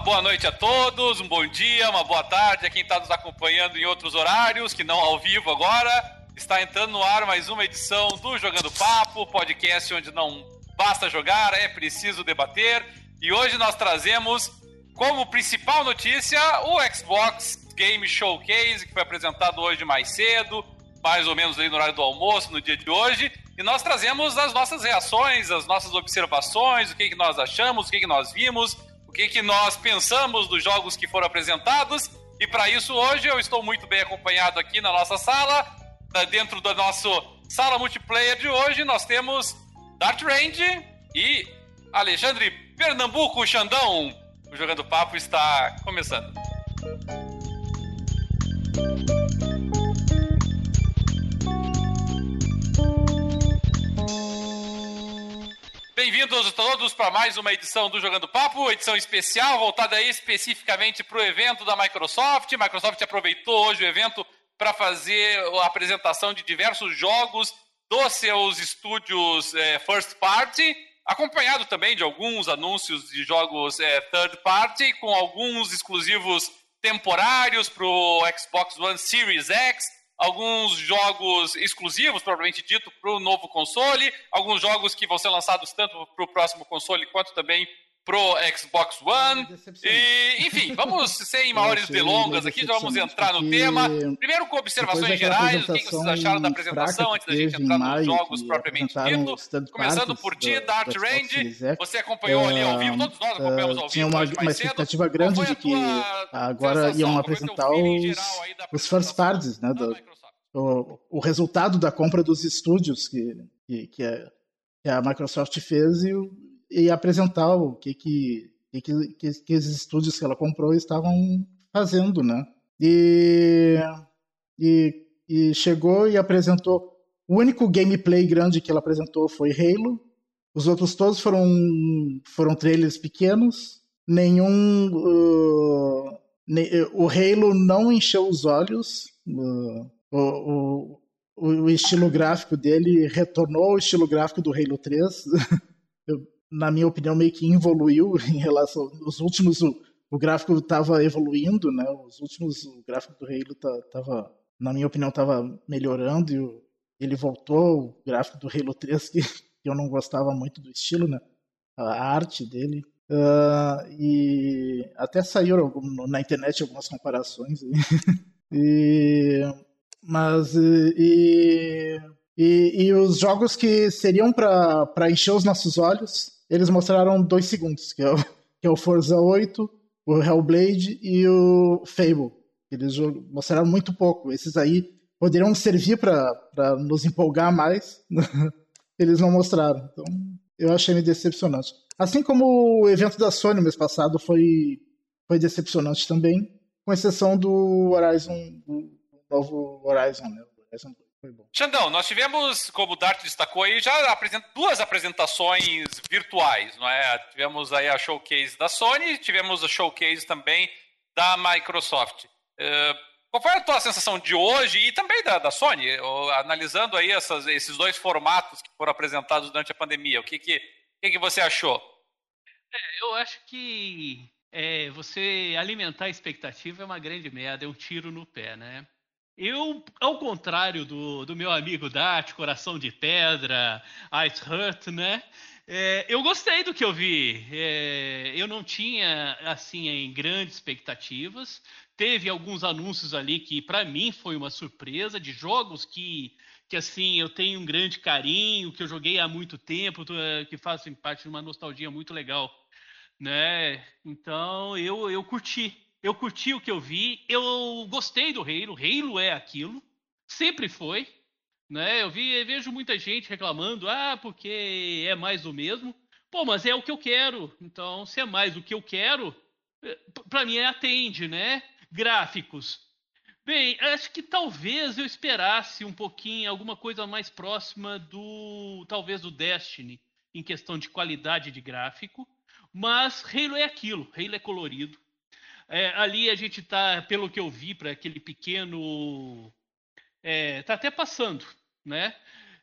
Uma boa noite a todos, um bom dia, uma boa tarde a quem está nos acompanhando em outros horários, que não ao vivo agora. Está entrando no ar mais uma edição do Jogando Papo, podcast onde não basta jogar, é preciso debater. E hoje nós trazemos como principal notícia o Xbox Game Showcase, que foi apresentado hoje mais cedo, mais ou menos aí no horário do almoço, no dia de hoje. E nós trazemos as nossas reações, as nossas observações, o que, que nós achamos, o que, que nós vimos, o que, que nós pensamos dos jogos que foram apresentados. E para isso, hoje eu estou muito bem acompanhado aqui na nossa sala. Dentro da nossa sala multiplayer de hoje, nós temos Dart Range e Alexandre Pernambuco Xandão. O Jogando Papo está começando. Bem-vindos todos para mais uma edição do Jogando Papo, edição especial voltada especificamente para o evento da Microsoft. Microsoft aproveitou hoje o evento para fazer a apresentação de diversos jogos dos seus estúdios é, first party, acompanhado também de alguns anúncios de jogos é, third party, com alguns exclusivos temporários para o Xbox One Series X alguns jogos exclusivos, provavelmente dito, para o novo console, alguns jogos que vão ser lançados tanto para o próximo console quanto também pro Xbox One. E, enfim, vamos sem maiores delongas aqui, já vamos entrar no tema. Primeiro com observações gerais, o que vocês acharam da apresentação antes da gente entrar nos jogos propriamente dito. Começando por ti, Dart Range, você acompanhou ali ao vivo, todos nós acompanhamos ao vivo. Tinha uma, uma expectativa grande de que agora iam apresentar os, os first parties, né, do, o, o resultado da compra dos estúdios que, que, que, a, que a Microsoft fez e, e apresentar o que, que, que, que, que esses estúdios que ela comprou estavam fazendo, né? E, e, e chegou e apresentou. O único gameplay grande que ela apresentou foi Halo. Os outros todos foram, foram trailers pequenos. Nenhum. Uh, ne, o Halo não encheu os olhos. Uh, o, o, o estilo gráfico dele retornou ao estilo gráfico do Halo 3. Na minha opinião, meio que evoluiu em relação. Os últimos, o, o gráfico estava evoluindo, né? Os últimos, o gráfico do Halo estava, na minha opinião, estava melhorando e o, ele voltou. O gráfico do Halo 3, que, que, eu não gostava muito do estilo, né? A arte dele. Uh, e até saíram algum, na internet algumas comparações. e mas e, e, e os jogos que seriam para encher os nossos olhos, eles mostraram dois segundos, que é, o, que é o Forza 8, o Hellblade e o Fable. Eles mostraram muito pouco. Esses aí poderiam servir para nos empolgar mais. eles não mostraram. Então, eu achei meio decepcionante. Assim como o evento da Sony mês passado foi, foi decepcionante também, com exceção do Horizon, do novo Horizon, né? Horizon foi bom. Xandão, nós tivemos, como o Dart destacou aí, já apresent... duas apresentações virtuais, não é? Tivemos aí a showcase da Sony, tivemos a showcase também da Microsoft. Uh, qual foi a tua sensação de hoje e também da, da Sony, analisando aí essas, esses dois formatos que foram apresentados durante a pandemia? O que, que, que, que você achou? É, eu acho que é, você alimentar a expectativa é uma grande merda, é um tiro no pé, né? Eu, ao contrário do, do meu amigo Dart, Coração de Pedra, Ice Hurt, né? É, eu gostei do que eu vi. É, eu não tinha, assim, grandes expectativas. Teve alguns anúncios ali que, para mim, foi uma surpresa de jogos que, que, assim, eu tenho um grande carinho, que eu joguei há muito tempo, que fazem parte de uma nostalgia muito legal, né? Então, eu, eu curti. Eu curti o que eu vi, eu gostei do Halo, Halo é aquilo, sempre foi, né? Eu vi, eu vejo muita gente reclamando, ah, porque é mais do mesmo. Pô, mas é o que eu quero. Então, se é mais o que eu quero, eh, para mim é atende, né? Gráficos. Bem, acho que talvez eu esperasse um pouquinho alguma coisa mais próxima do talvez do Destiny em questão de qualidade de gráfico, mas Halo é aquilo, Halo é colorido, é, ali a gente está, pelo que eu vi, para aquele pequeno. Está é, até passando, né?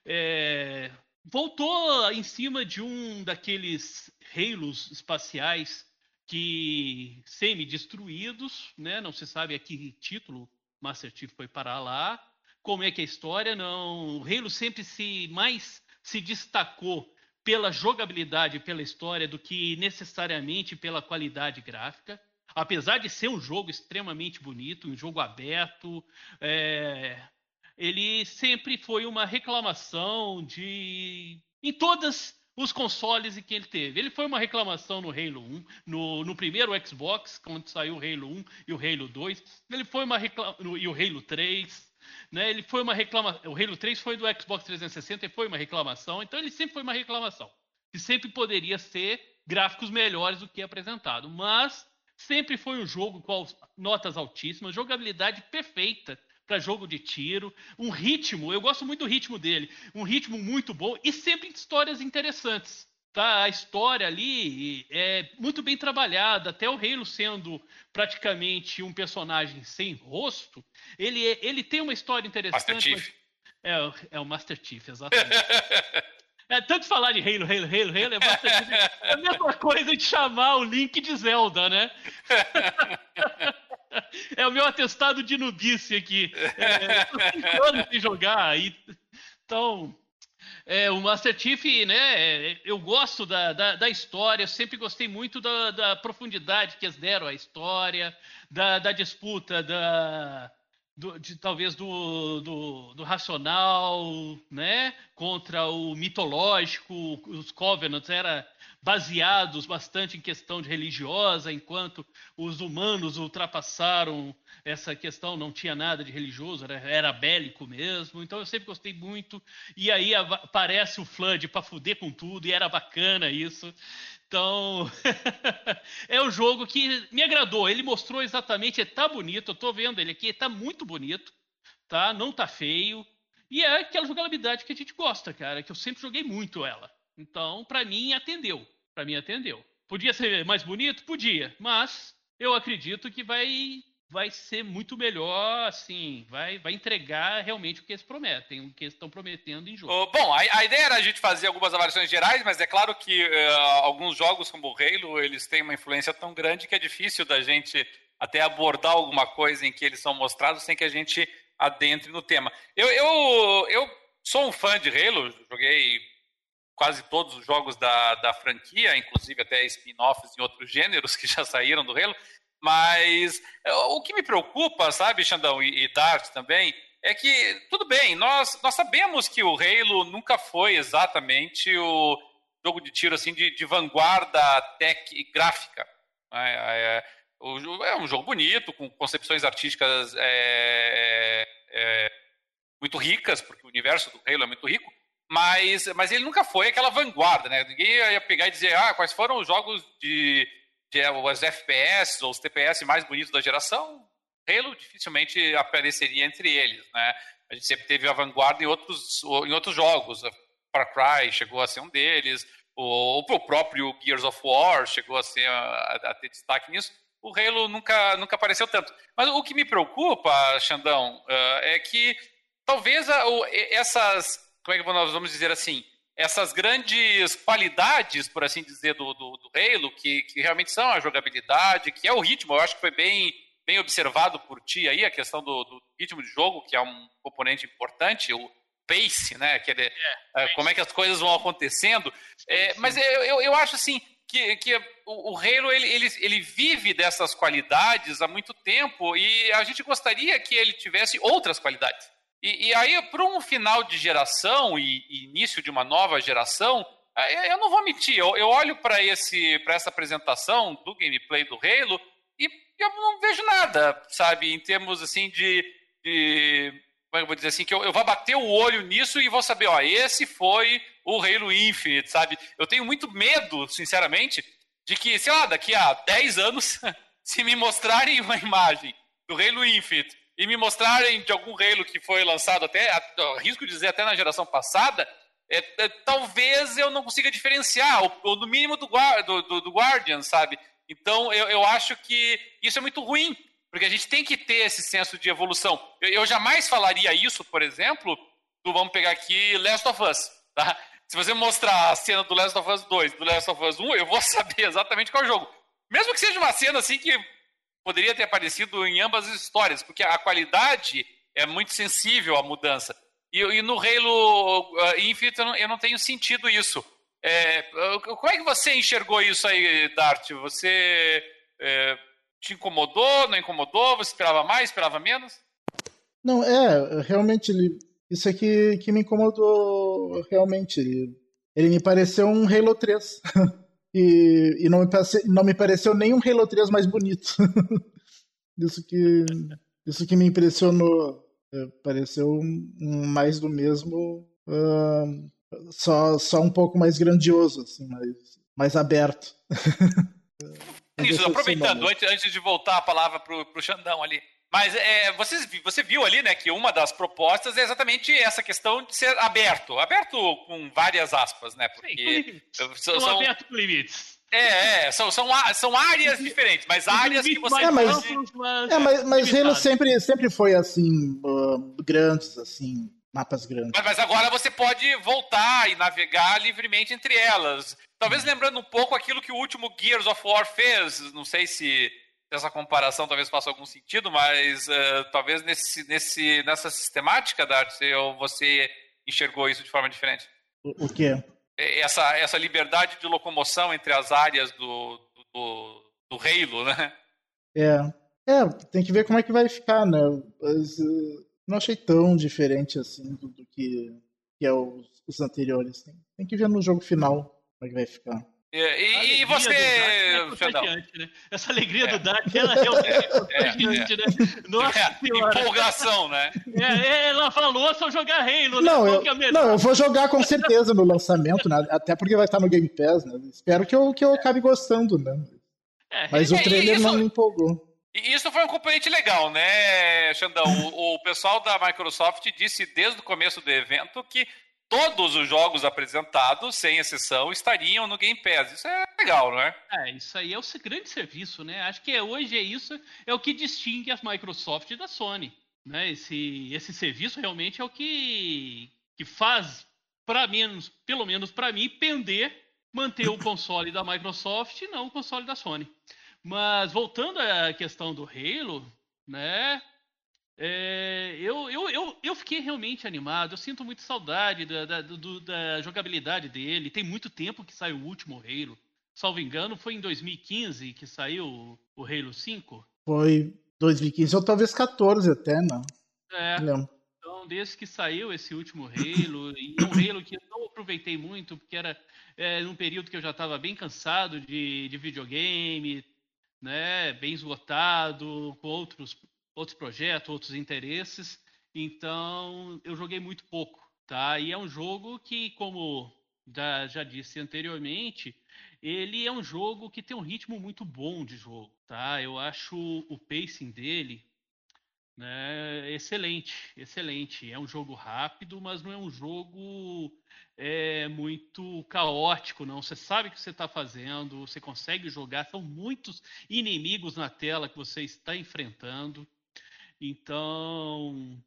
É, voltou em cima de um daqueles halos espaciais que semi-destruídos, né? Não se sabe a que título Master Chief foi parar lá. Como é que é a história? Não, o Halo sempre se mais se destacou pela jogabilidade, pela história, do que necessariamente pela qualidade gráfica. Apesar de ser um jogo extremamente bonito, um jogo aberto, é, ele sempre foi uma reclamação de. Em todas os consoles em que ele teve. Ele foi uma reclamação no Halo 1, no, no primeiro Xbox, quando saiu o Halo 1 e o Halo 2. Ele foi uma. E o Halo 3. Né? Ele foi uma reclamação. O Halo 3 foi do Xbox 360 e foi uma reclamação. Então ele sempre foi uma reclamação. E sempre poderia ser gráficos melhores do que apresentado. Mas sempre foi um jogo com notas altíssimas, jogabilidade perfeita para jogo de tiro, um ritmo, eu gosto muito do ritmo dele, um ritmo muito bom e sempre histórias interessantes. Tá? A história ali é muito bem trabalhada, até o Halo sendo praticamente um personagem sem rosto, ele, é, ele tem uma história interessante. Master Chief. É, é o Master Chief, exatamente. É, tanto falar de Halo, Halo, Halo, Halo é, Chief, é a mesma coisa de chamar o Link de Zelda, né? é o meu atestado de nubice aqui. É, cinco anos sem jogar. E, então, é, o Master Chief, né? Eu gosto da, da, da história, sempre gostei muito da, da, profundidade que eles deram à história, da, da disputa, da, do, de, talvez do, do, do, racional, né? Contra o mitológico, os Covenants era baseados bastante em questão de religiosa, enquanto os humanos ultrapassaram essa questão, não tinha nada de religioso, era, era bélico mesmo. Então eu sempre gostei muito. E aí aparece o Flood para fuder com tudo, e era bacana isso. Então, é um jogo que me agradou. Ele mostrou exatamente, tá bonito, eu tô vendo ele aqui, tá muito bonito, tá? Não tá feio. E é aquela jogabilidade que a gente gosta, cara, que eu sempre joguei muito ela. Então, para mim, atendeu. Para mim, atendeu. Podia ser mais bonito? Podia. Mas eu acredito que vai vai ser muito melhor, assim, vai, vai entregar realmente o que eles prometem, o que eles estão prometendo em jogo. Bom, a, a, ideia era a gente fazer algumas avaliações gerais, mas é claro que uh, alguns jogos como o Halo, eles têm uma influência tão grande que é difícil da gente até abordar alguma coisa em que eles são mostrados sem que a gente adentre no tema. Eu, eu, eu sou um fã de Halo, joguei quase todos os jogos da, da franquia, inclusive até spin-offs em outros gêneros que já saíram do Halo. Mas é, o que me preocupa, sabe, Xandão e, e Dart também, é que, tudo bem, nós, nós sabemos que o Halo nunca foi exatamente o jogo de tiro assim de, de vanguarda tech e gráfica. Né? É, é, é, um jogo bonito, com concepções artísticas é, é, muito ricas, porque o universo do Halo é muito rico, mas, mas ele nunca foi aquela vanguarda, né? Ninguém ia pegar e dizer, ah, quais foram os jogos de os FPS ou os TPS mais bonitos da geração? Halo dificilmente apareceria entre eles, né? A gente sempre teve a vanguarda em outros, em outros jogos. Far Cry chegou a ser um deles, o, próprio Gears of War chegou a, ser, a, a ter destaque nisso. O Halo nunca, nunca apareceu tanto. Mas o que me preocupa, Xandão, uh, é que talvez essas como é que nós vamos dizer assim, essas grandes qualidades, por assim dizer, do, do, do Halo, que, que realmente são a jogabilidade, que é o ritmo, eu acho que foi bem, bem observado por ti aí, a questão do, do ritmo de jogo, que é um componente importante, o pace, né, que é, é, como é que as coisas vão acontecendo, é, mas eu, eu, eu, acho assim, que, que o, o Halo, ele, ele, ele vive dessas qualidades há muito tempo, e a gente gostaria que ele tivesse outras qualidades. E, e aí, para um final de geração e, e, início de uma nova geração, eu não vou mentir, eu, eu olho para essa apresentação do gameplay do Halo e eu não vejo nada, sabe, em termos assim de. de como é que eu vou dizer assim? Que eu, eu vou bater o olho nisso e vou saber, ó, esse foi o Halo Infinite, sabe? Eu tenho muito medo, sinceramente, de que, sei lá, daqui a 10 anos, se me mostrarem uma imagem do Halo Infinite e me mostrarem de algum Halo que foi lançado até, risco de dizer até na geração passada, é, é, talvez eu não consiga diferenciar, ou, ou no mínimo do, do, do, Guardian, sabe? Então eu, eu acho que isso é muito ruim, porque a gente tem que ter esse senso de evolução. Eu, eu jamais falaria isso, por exemplo, do vamos pegar aqui Last of Us, tá? Se você mostrar a cena do Last of Us 2, do Last of Us 1, eu vou saber exatamente qual é jogo. Mesmo que seja uma cena assim que poderia ter aparecido em ambas as histórias, porque a qualidade é muito sensível à mudança. E, e no Halo uh, Infinite eu não, eu não, tenho sentido isso. É, como é que você enxergou isso aí, Dart? Você é, te incomodou, não incomodou? Você esperava mais, esperava menos? Não, é, realmente, isso aqui que me incomodou, realmente. Ele me pareceu um Halo 3. e, e não, me pareceu, não me pareceu nem um Halo 3 mais bonito. isso, que, isso que me impressionou. É, pareceu um, um, mais do mesmo, só, só um pouco mais grandioso, assim, mais, mais aberto. Isso, aproveitando, antes, antes de voltar a palavra para o Xandão ali. Mas é, você, você viu ali, né, que uma das propostas é exatamente essa questão de ser aberto. Aberto com várias aspas, né? Porque. Sim, são, são, aberto com limites. É, é, são, são, são áreas diferentes, mas áreas que você é, mas, é, mas, mas Halo sempre, sempre foi assim, uh, grandes, assim, mapas grandes. Mas, mas, agora você pode voltar e navegar livremente entre elas. Talvez lembrando um pouco aquilo que o último Gears of War fez. Não sei se essa comparação talvez faça algum sentido, mas uh, talvez nesse, nesse, nessa sistemática da arte você enxergou isso de forma diferente. O, o quê? Essa, essa liberdade de locomoção entre as áreas do, do, do Halo, né? É. É, tem que ver como é que vai ficar, né? Mas, uh, não achei tão diferente assim do, do que, que é os, os anteriores. Tem, tem que ver no jogo final como é que vai ficar. E, e, e você, é né? Essa alegria é. do Dark, ela realmente é, contagiante, é, né? Nossa é, Empolgação, né? É, ela falou só jogar Halo, né? não, né? Eu, não, eu vou jogar com certeza no lançamento, né? Até porque vai estar no Game Pass, né? Espero que eu, que eu acabe gostando, né? Mas o trailer isso, não me empolgou. E isso foi um componente legal, né, Xandão? O, o pessoal da Microsoft disse desde o começo do evento que todos os jogos apresentados, sem exceção, estariam no Game Pass. Isso é legal, não é? É, isso aí é o grande serviço, né? Acho que hoje é isso, é o que distingue a Microsoft da Sony. Né? Esse, esse serviço realmente é o que, que faz, para menos, pelo menos para mim, pender manter o console da Microsoft e não o console da Sony. Mas voltando à questão do Halo, né? É, eu, eu, eu, eu fiquei realmente animado. Eu sinto muito saudade da, da, do, da jogabilidade dele. Tem muito tempo que saiu o último Halo. Salvo engano, foi em 2015 que saiu o Halo 5? Foi 2015 ou talvez 14 até, não. É. Não. Então, desde que saiu esse último Halo, e um Halo que eu não aproveitei muito, porque era é, num período que eu já estava bem cansado de, de videogame, né, bem esgotado, com outros outros projetos, outros interesses. Então, eu joguei muito pouco, tá? E é um jogo que, como já, já disse anteriormente, ele é um jogo que tem um ritmo muito bom de jogo, tá? Eu acho o pacing dele né, excelente, excelente. É um jogo rápido, mas não é um jogo é, muito caótico, não. Você sabe o que você está fazendo, você consegue jogar. São muitos inimigos na tela que você está enfrentando. Então,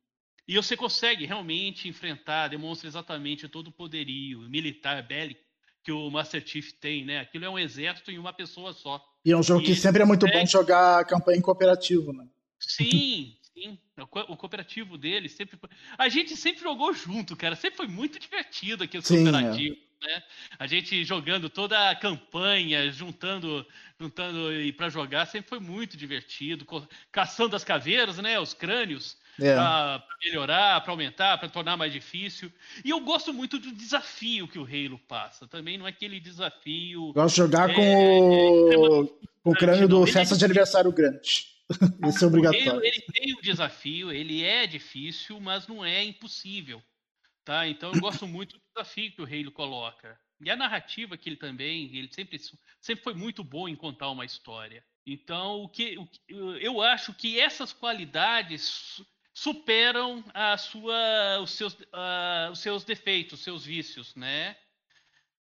e você consegue realmente enfrentar, demonstra exatamente todo o poderio militar, bélico que o Master Chief tem, né? Aquilo é um exército em uma pessoa só. E é um jogo e que sempre é muito consegue... bom jogar campanha em cooperativo, né? Sim, sim. O cooperativo dele sempre foi... A gente sempre jogou junto, cara. Sempre foi muito divertido aqui o é. cooperativo. É. Né? A gente jogando toda a campanha, juntando, juntando para jogar, sempre foi muito divertido, caçando as caveiras, né, os crânios, é. para melhorar, para aumentar, para tornar mais difícil. E eu gosto muito do desafio que o Halo passa. Também não é aquele desafio. Gosto de jogar é, com, o, com o crânio do Festa de Aniversário Grande. Isso é obrigatório. Halo, ele tem um desafio, ele é difícil, mas não é impossível. Tá? Então eu gosto muito do desafio que o Halo coloca. E a narrativa que ele também, ele sempre, sempre foi muito bom em contar uma história. Então, o que, o, eu acho que essas qualidades superam a sua, os, seus, uh, os seus defeitos, os seus vícios, né?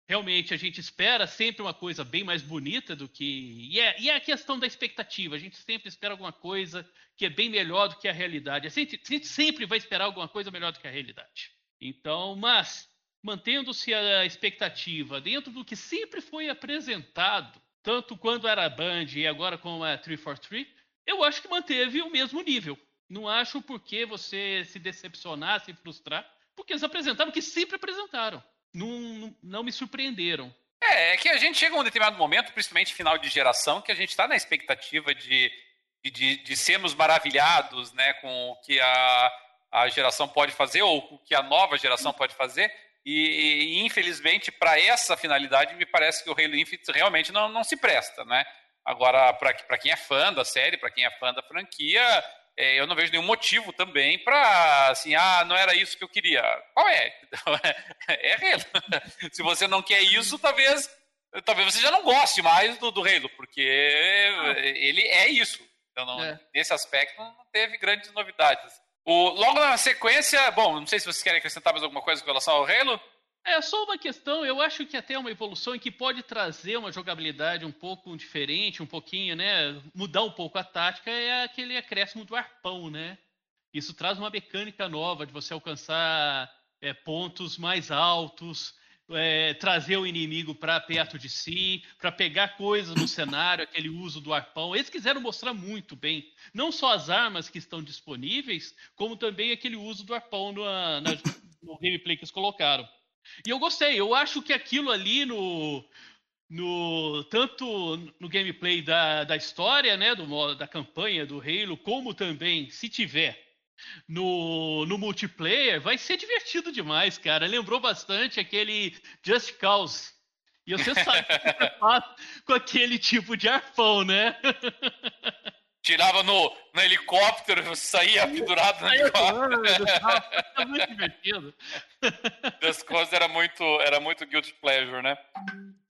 Realmente, a gente espera sempre uma coisa bem mais bonita do que... E é, e é a questão da expectativa. A gente sempre espera alguma coisa que é bem melhor do que a realidade. A gente, a gente sempre vai esperar alguma coisa melhor do que a realidade. Então, mas mantendo-se a expectativa dentro do que sempre foi apresentado, tanto quando era Band e agora com a 343, eu acho que manteve o mesmo nível. Não acho por que você se decepcionar, se frustrar, porque eles apresentaram o que sempre apresentaram. Não, não, não me surpreenderam. É, é que a gente chega a um determinado momento, principalmente final de geração, que a gente está na expectativa de, de, de, sermos maravilhados né, com o que a, a geração pode fazer ou o que a nova geração pode fazer. E, e infelizmente, para essa finalidade, me parece que o Halo Infinite realmente não, não se presta. Né? Agora, para quem é fã da série, para quem é fã da franquia, é, eu não vejo nenhum motivo também para, assim, ah, não era isso que eu queria. Qual é? é Halo. Se você não quer isso, talvez talvez você já não goste mais do, do Halo, porque ele é isso. Então, não, é. nesse aspecto, não teve grandes novidades. O, logo na sequência, bom, não sei se vocês querem acrescentar mais alguma coisa com relação ao Halo. É só uma questão, eu acho que até uma evolução que pode trazer uma jogabilidade um pouco diferente, um pouquinho, né? Mudar um pouco a tática é aquele acréscimo do arpão, né? Isso traz uma mecânica nova de você alcançar é, pontos mais altos, é, trazer o inimigo para perto de si, para pegar coisas no cenário, aquele uso do arpão. Eles quiseram mostrar muito bem, não só as armas que estão disponíveis, como também aquele uso do arpão no, na, no gameplay que eles colocaram. E eu gostei, eu acho que aquilo ali no. No, tanto no gameplay da, da história, né, do, da campanha do Halo, como também, se tiver, no, no multiplayer, vai ser divertido demais, cara. Lembrou bastante aquele Just Cause. E você sabe que você faz com aquele tipo de arpão, né? tirava no, no helicóptero, saía pendurado no helicóptero. Muito divertido. Das coisas era muito, era muito guilty pleasure, né?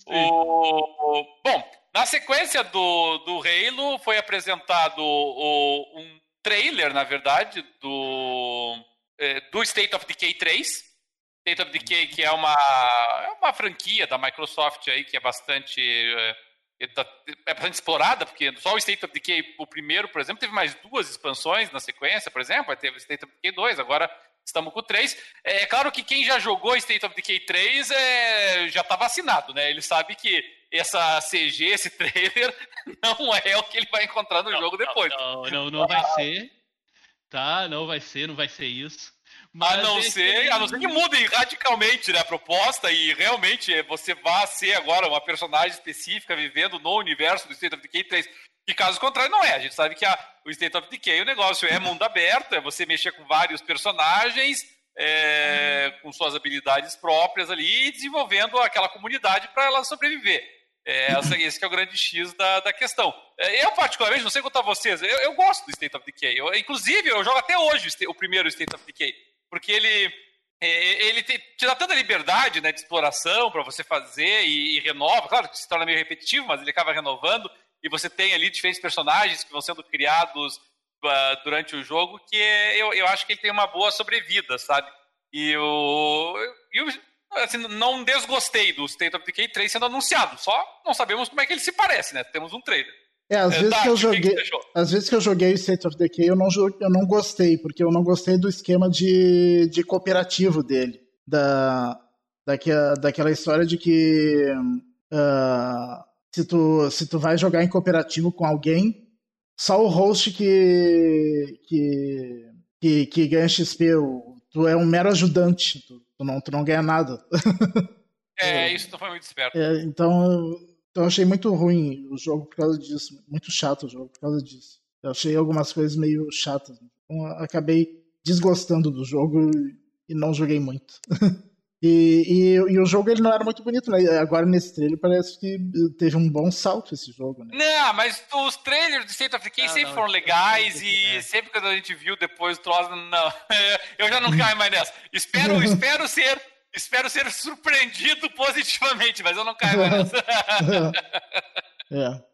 O, bom, na sequência do, do Halo foi apresentado o, um trailer, na verdade, do, é, do State of Decay 3. State of Decay, que é uma, é uma franquia da Microsoft aí, que é bastante é, Tá, é bastante explorada, porque só o State of Decay, o primeiro, por exemplo, teve mais duas expansões na sequência, por exemplo, teve State of Decay 2, agora estamos com o 3. É claro que quem já jogou State of Decay 3 é, já está vacinado, né? Ele sabe que essa CG, esse trailer, não é o que ele vai encontrar no não, jogo depois. Não, não, não vai ser. Tá, não vai ser, não vai ser isso. Mas a não ser, a não ser que mude radicalmente né, a proposta e realmente você vá ser agora uma personagem específica vivendo no universo do State of Decay 3. E caso contrário, não é. A gente sabe que a, o State of Decay, o negócio é mundo aberto, é você mexer com vários personagens, é, com suas habilidades próprias ali e desenvolvendo aquela comunidade para ela sobreviver. É, essa, esse é o grande X da, da questão. É, eu, particularmente, não sei contar vocês, eu, eu gosto do State of Decay. Eu, inclusive, eu jogo até hoje o primeiro State of Decay porque ele é, ele te, te, dá tanta liberdade né, de exploração para você fazer e, e, renova. Claro que se torna meio repetitivo, mas ele acaba renovando. E você tem ali diferentes personagens que vão sendo criados uh, durante o jogo, que é, eu, eu acho que ele tem uma boa sobrevida, sabe? E eu, eu assim, não desgostei do State of Decay 3 sendo anunciado. Só não sabemos como é que ele se parece, né? Temos um trailer. É, às vezes que eu joguei, que às vezes que eu joguei State of Decay, eu não eu não gostei, porque eu não gostei do esquema de, de cooperativo dele, da daquela, daquela história de que uh, se tu se tu vai jogar em cooperativo com alguém, só o host que que que, que ganha XP, tu é um mero ajudante, tu, tu não tu não ganha nada. É, isso não foi muito esperto. É, então então eu achei muito ruim o jogo por causa disso. Muito chato o jogo por causa disso. Eu achei algumas coisas meio chatas. Então acabei desgostando do jogo e não joguei muito. e, e, e, o jogo ele não era muito bonito, né? Agora nesse trailer parece que teve um bom salto esse jogo, né? Não, mas os trailers do State of Decay ah, sempre não, foram legais e é. sempre que a gente viu depois o troço, não. eu já não caio mais nessa. Espero, espero ser Espero ser surpreendido positivamente, mas eu não caio nessa. é.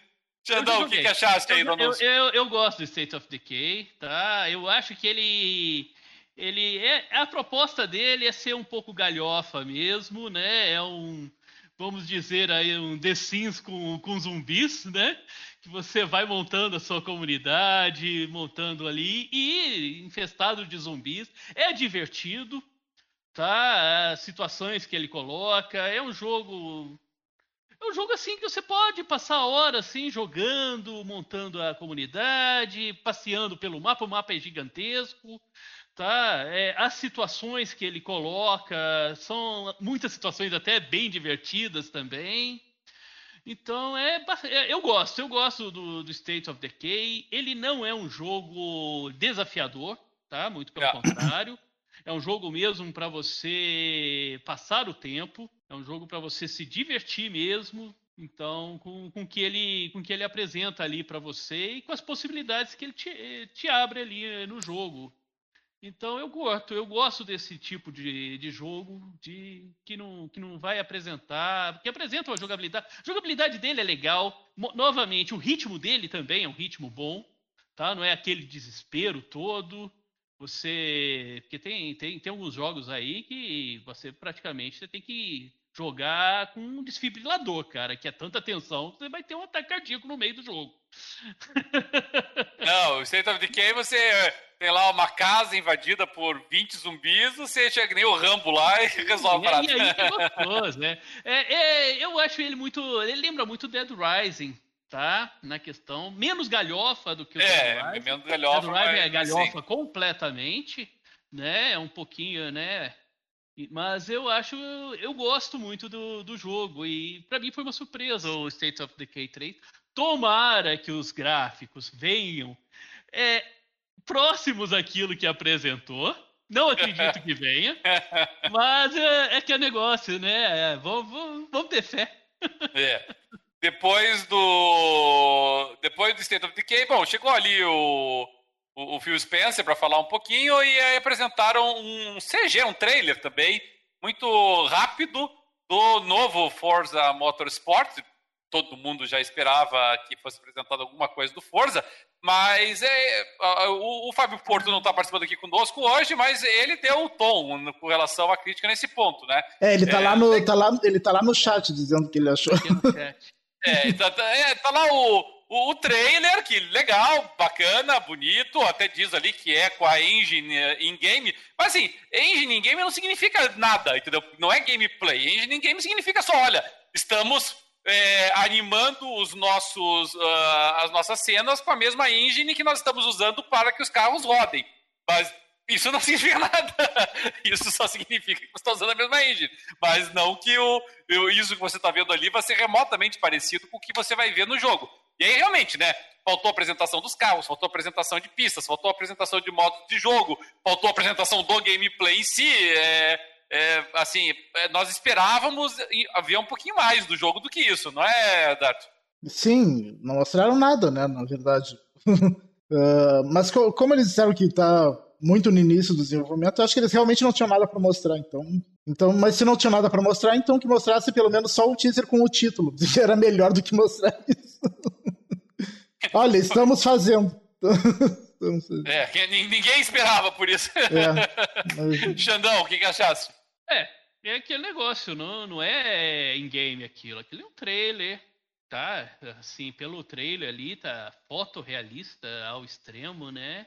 Xandão, o que, que achaste aí, eu, eu, eu, eu, gosto do State of Decay, tá? Eu acho que ele. ele é, a proposta dele é ser um pouco galhofa mesmo, né? É um. Vamos dizer aí, um The Sims com, com zumbis, né? Que você vai montando a sua comunidade, montando ali, e infestado de zumbis. É divertido, tá? As situações que ele coloca. É um jogo. é um jogo assim que você pode passar horas assim jogando, montando a comunidade, passeando pelo mapa. O mapa é gigantesco, tá? É, as situações que ele coloca são muitas situações até bem divertidas também. Então é, é, eu gosto, eu gosto do, do State of Decay. Ele não é um jogo desafiador, tá? Muito pelo yeah. contrário. É um jogo mesmo para você passar o tempo. É um jogo para você se divertir mesmo. Então, com, com que ele com que ele apresenta ali para você e com as possibilidades que ele te, te abre ali no jogo. Então eu gosto, eu gosto desse tipo de, de jogo de que não, que não vai apresentar, que apresenta uma jogabilidade. A jogabilidade dele é legal. novamente, o ritmo dele também é um ritmo bom, tá? Não é aquele desespero todo. Você, porque tem, tem, tem alguns jogos aí que você praticamente você tem que jogar com um desfibrilador, cara, que é tanta tensão você vai ter um ataque cardíaco no meio do jogo. Não, o State of Decay você tem lá uma casa invadida por 20 zumbis, você chega nem o Rambo lá e resolve a parada. E aí é gostoso, né? É, é, eu acho ele muito. Ele lembra muito Dead Rising, tá? Na questão. Menos galhofa do que o é, Rising. menos galhofa. Dead Rising é galhofa assim. completamente, né? É um pouquinho, né? Mas eu acho, eu gosto muito do, do jogo e para mim foi uma surpresa o State of Decay 3. Tomara que os gráficos venham é, próximos àquilo que apresentou. Não acredito que venha, mas é, é que é negócio, né? É, vamos, vamos, vamos ter fé. É. Depois do depois do State of Decay, bom, chegou ali o o, o Phil Spencer para falar um pouquinho e aí apresentaram um CG, um trailer também, muito rápido do novo Forza Motorsport. Todo mundo já esperava que fosse apresentado alguma coisa do Forza, mas é, o, o Fábio Porto não está participando aqui conosco hoje, mas ele deu o tom com relação à crítica nesse ponto, né? É, ele está é, lá, no, tá lá, ele tá lá no chat dizendo que ele achou. É, tá, é, tá lá o, o, o, trailer, que legal, bacana, bonito, até diz ali que é com a engine in-game. Mas assim, engine in-game não significa nada, entendeu? Não é gameplay. Engine in-game significa só, olha, estamos é, animando os nossos, uh, as nossas cenas com a mesma engine que nós estamos usando para que os carros rodem. Mas isso não significa nada. Isso só significa que você está usando a mesma engine. Mas não que o, isso que você está vendo ali vai ser remotamente parecido com o que você vai ver no jogo. E aí, realmente, né? Faltou a apresentação dos carros, faltou a apresentação de pistas, faltou a apresentação de modos de jogo, faltou a apresentação do gameplay em si. É, é, assim, é, nós esperávamos haver um pouquinho mais do jogo do que isso, não é, Darto? Sim, não mostraram nada, né, na verdade. uh, mas co como eles disseram que está muito no início do desenvolvimento, eu acho que eles realmente não tinham nada para mostrar, então, então, mas se não tinha nada para mostrar, então que mostrasse pelo menos só o teaser com o título, que era melhor do que mostrar isso. Olha, estamos fazendo. É, ninguém esperava por isso. É, mas... Xandão, o que, que achasse? É, é aquele negócio, não, não é in-game aquilo, aquilo é um trailer, tá? Assim, pelo trailer ali, tá fotorrealista ao extremo, né?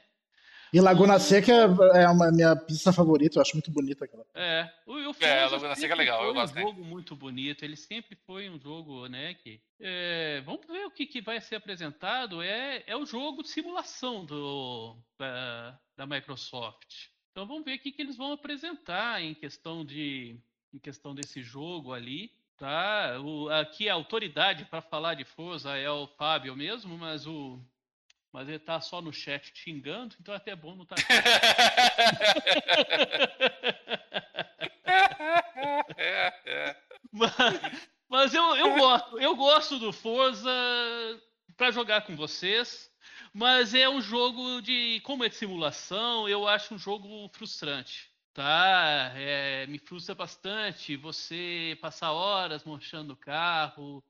E Laguna Seca é, é uma minha pista favorita, eu acho muito bonita aquela. É, o, o é, Laguna Seca é legal, eu gosto. Foi um jogo muito bonito, ele sempre foi um jogo, né, que... É, vamos ver o que, que vai ser apresentado, é, é o jogo de simulação do, da, da Microsoft. Então vamos ver o que, que eles vão apresentar em questão de em questão desse jogo ali. Tá? O, aqui a autoridade para falar de Forza é o Fábio mesmo, mas o, mas ele tá só no chat xingando, então é até bom não estar tá mas, mas eu, eu gosto, eu gosto do Forza para jogar com vocês, mas é um jogo de como é de simulação, eu acho um jogo frustrante. Tá, é, me frustra bastante você passar horas mostrando o carro,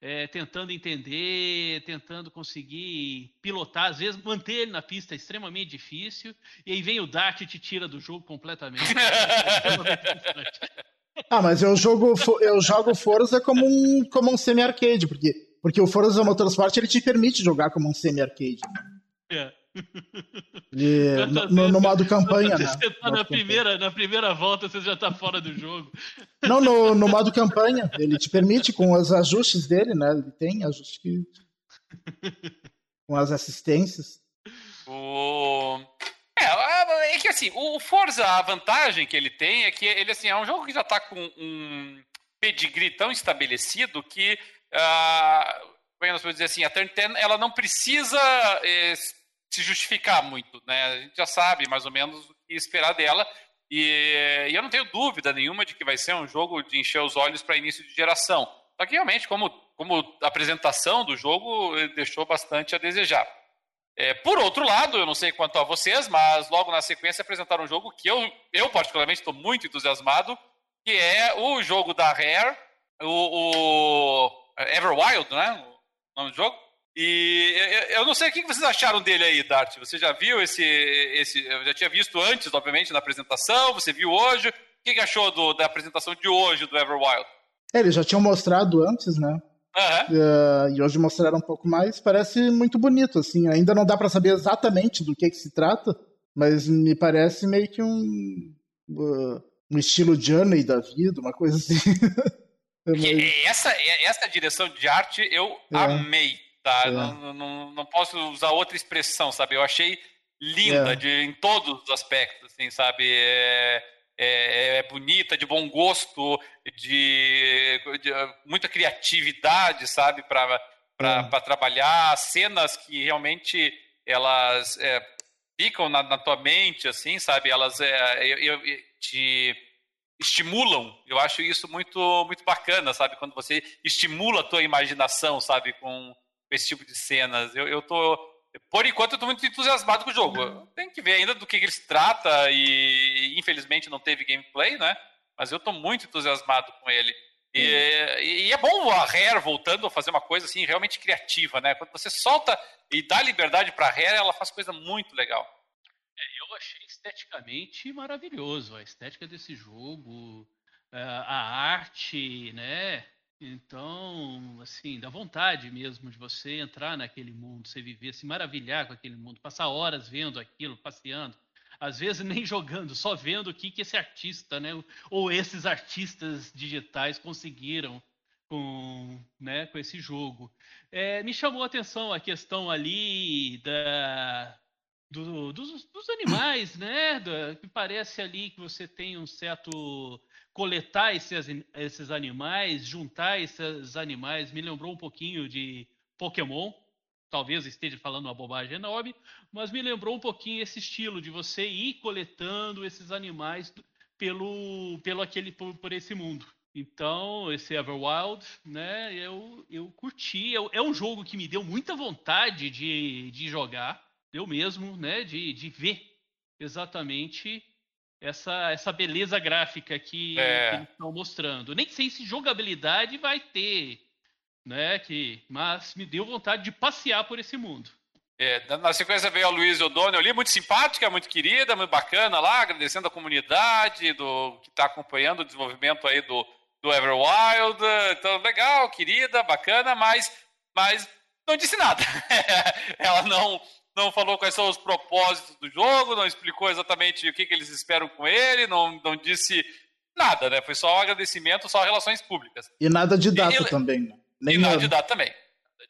é, tentando entender, tentando conseguir pilotar, às vezes manter ele na pista é extremamente difícil, e aí vem o Dart e te tira do jogo completamente. ah, mas eu jogo, eu jogo Forza como um, como um semi-arcade, porque, porque o Forza Motorsport ele te permite jogar como um semi-arcade. É. E, no, no, modo campanha, né? Você tá na primeira, na primeira volta, você já tá fora do jogo. Não, no, no modo campanha. Ele te permite, com os ajustes dele, né? Ele tem ajustes que. com as assistências. O... É, é que assim, o Forza, a vantagem que ele tem é que ele assim, é um jogo que já tá com um pedigree tão estabelecido que. Uh, é nós podemos dizer assim, a Turn 10 ela não precisa eh, se justificar muito, né? A gente já sabe mais ou menos o que esperar dela. E, e, eu não tenho dúvida nenhuma de que vai ser um jogo de encher os olhos para início de geração. Só que realmente, como, como apresentação do jogo, deixou bastante a desejar. É, por outro lado, eu não sei quanto a vocês, mas logo na sequência apresentaram um jogo que eu, eu particularmente estou muito entusiasmado, que é o jogo da Rare, o, o Everwild, né? O nome do jogo. E eu não sei o que vocês acharam dele aí, Dart. Você já viu esse. esse eu já tinha visto antes, obviamente, na apresentação. Você viu hoje. O que achou do, da apresentação de hoje do Everwild? É, eles já tinham mostrado antes, né? Uhum. Uh, e hoje mostraram um pouco mais. Parece muito bonito, assim. Ainda não dá para saber exatamente do que, que, se trata, mas me parece meio que um. Uh, um estilo Journey da vida, uma coisa assim. essa, essa direção de arte eu é. amei tá? É. Não, não, não posso usar outra expressão, sabe? Eu achei linda é. de, em todos os aspectos, assim, sabe? É, é, é bonita, de bom gosto, de, de muita criatividade, sabe? Para para trabalhar cenas que realmente elas é, ficam na, na, tua mente, assim, sabe? Elas é, eu, eu, te estimulam. Eu acho isso muito muito bacana, sabe? Quando você estimula a tua imaginação, sabe? Com esse tipo de cenas. Eu, eu tô. Por enquanto, eu tô muito entusiasmado com o jogo. Uhum. Tem que ver ainda do que, que ele se trata e, infelizmente, não teve gameplay, né? Mas eu tô muito entusiasmado com ele. E, e, é bom a Rare voltando a fazer uma coisa assim realmente criativa, né? Quando você solta e dá liberdade para a Rare, ela faz coisa muito legal. É, eu achei esteticamente maravilhoso a estética desse jogo, é, a arte, né? Então, assim, dá vontade mesmo de você entrar naquele mundo, você viver, se maravilhar com aquele mundo, passar horas vendo aquilo, passeando, às vezes nem jogando, só vendo o que, que esse artista, né, ou esses artistas digitais conseguiram com, né, com esse jogo. É, me chamou a atenção a questão ali da, do, dos, dos, animais, né? Da, que parece ali que você tem um certo coletar esses, esses animais, juntar esses animais, me lembrou um pouquinho de Pokémon. Talvez esteja falando uma bobagem enorme, mas me lembrou um pouquinho esse estilo de você ir coletando esses animais pelo, pelo aquele por, por esse mundo. Então, esse Everwild, né, eu, eu curti. É, é, um jogo que me deu muita vontade de, de jogar, eu mesmo, né, de, de ver exatamente essa, essa beleza gráfica que, é. que eles estão mostrando. Nem sei se jogabilidade vai ter, né? Que, mas me deu vontade de passear por esse mundo. É, na sequência veio a Luiz O'Donnell ali, muito simpática, muito querida, muito bacana lá, agradecendo a comunidade do que está acompanhando o desenvolvimento aí do, do Everwild. Então, legal, querida, bacana, mas, mas não disse nada. Ela não, não falou quais são os propósitos do jogo, não explicou exatamente o que, que eles esperam com ele, não, não disse nada, né? Foi só um agradecimento, só relações públicas. E nada de data e, também, né? Nem e nada de data também.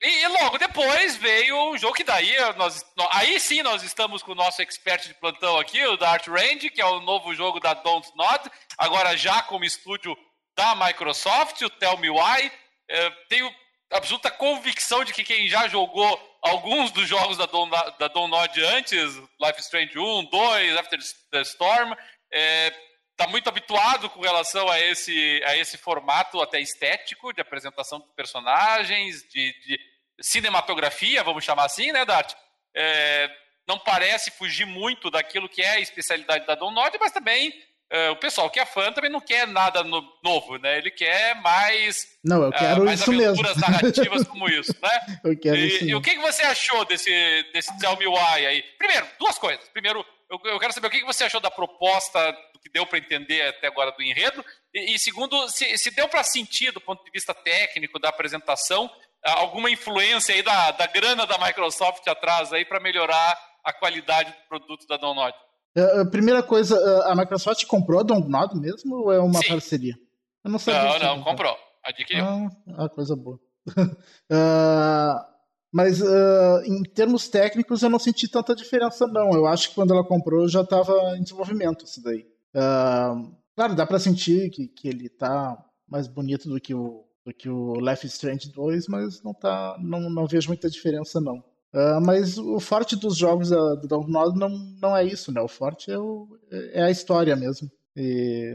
E, e, logo depois veio o jogo que daí nós, aí sim nós estamos com o nosso expert de plantão aqui, o Dart Range, que é o novo jogo da Don't Nod, agora já como estúdio da Microsoft, o Tell Me Why. É, tenho absoluta convicção de que quem já jogou alguns dos jogos da Don, da Don Nod antes, Life Strange 1, 2, After the Storm, é, tá muito habituado com relação a esse, a esse formato até estético de apresentação de personagens, de, de cinematografia, vamos chamar assim, né, Dart? É, não parece fugir muito daquilo que é a especialidade da Don Nod, mas também o pessoal que é fã também não quer nada no, novo, né? Ele quer mais. Não, eu quero uh, mais isso aventuras mesmo. narrativas como isso, né? eu quero e, isso. E o que, que você achou desse, desse Tell Me Why aí? Primeiro, duas coisas. Primeiro, eu, eu quero saber o que, que você achou da proposta, do que deu para entender até agora do enredo. E, e segundo, se, se deu para sentir, do ponto de vista técnico, da apresentação, alguma influência aí da, da grana da Microsoft atrás aí para melhorar a qualidade do produto da Download. Uh, primeira coisa, a Microsoft comprou a Download mesmo ou é uma Sim. parceria? Eu não sabia. Não, não, comprou. Adquiriu. Ah, coisa boa. uh, mas uh, em termos técnicos eu não senti tanta diferença não. Eu acho que quando ela comprou já estava em desenvolvimento isso daí. Uh, claro, dá para sentir que, que ele tá mais bonito do que o do que o Life Strange 2, mas não tá não, não vejo muita diferença não. Uh, mas o forte dos jogos da, do Download não, não é isso, né? O forte é, o, é a história mesmo. E,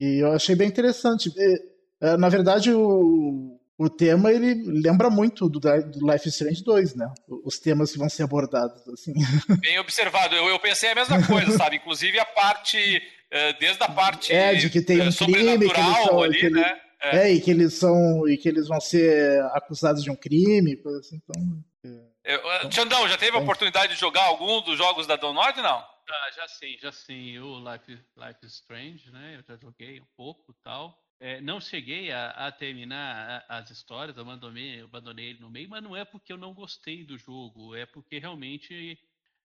e eu achei bem interessante. E, na verdade, o, o tema ele lembra muito do, do Life is Strange 2, né? Os temas que vão ser abordados, assim. Bem observado. Eu, eu pensei a mesma coisa, sabe? Inclusive a parte, eh, desde a parte é, de que tem um crime que eles são, ali, que ele, né? É. é. e que eles são e que eles vão ser acusados de um crime, coisa assim. Então, eu, Xandão, já teve a oportunidade de jogar algum dos jogos da Download, não? Ah, já sim, já sim. O Life, Life is Strange, né? Eu já joguei um pouco e tal. É, não cheguei a, a terminar as histórias, abandonei, abandonei ele no meio, mas não é porque eu não gostei do jogo, é porque realmente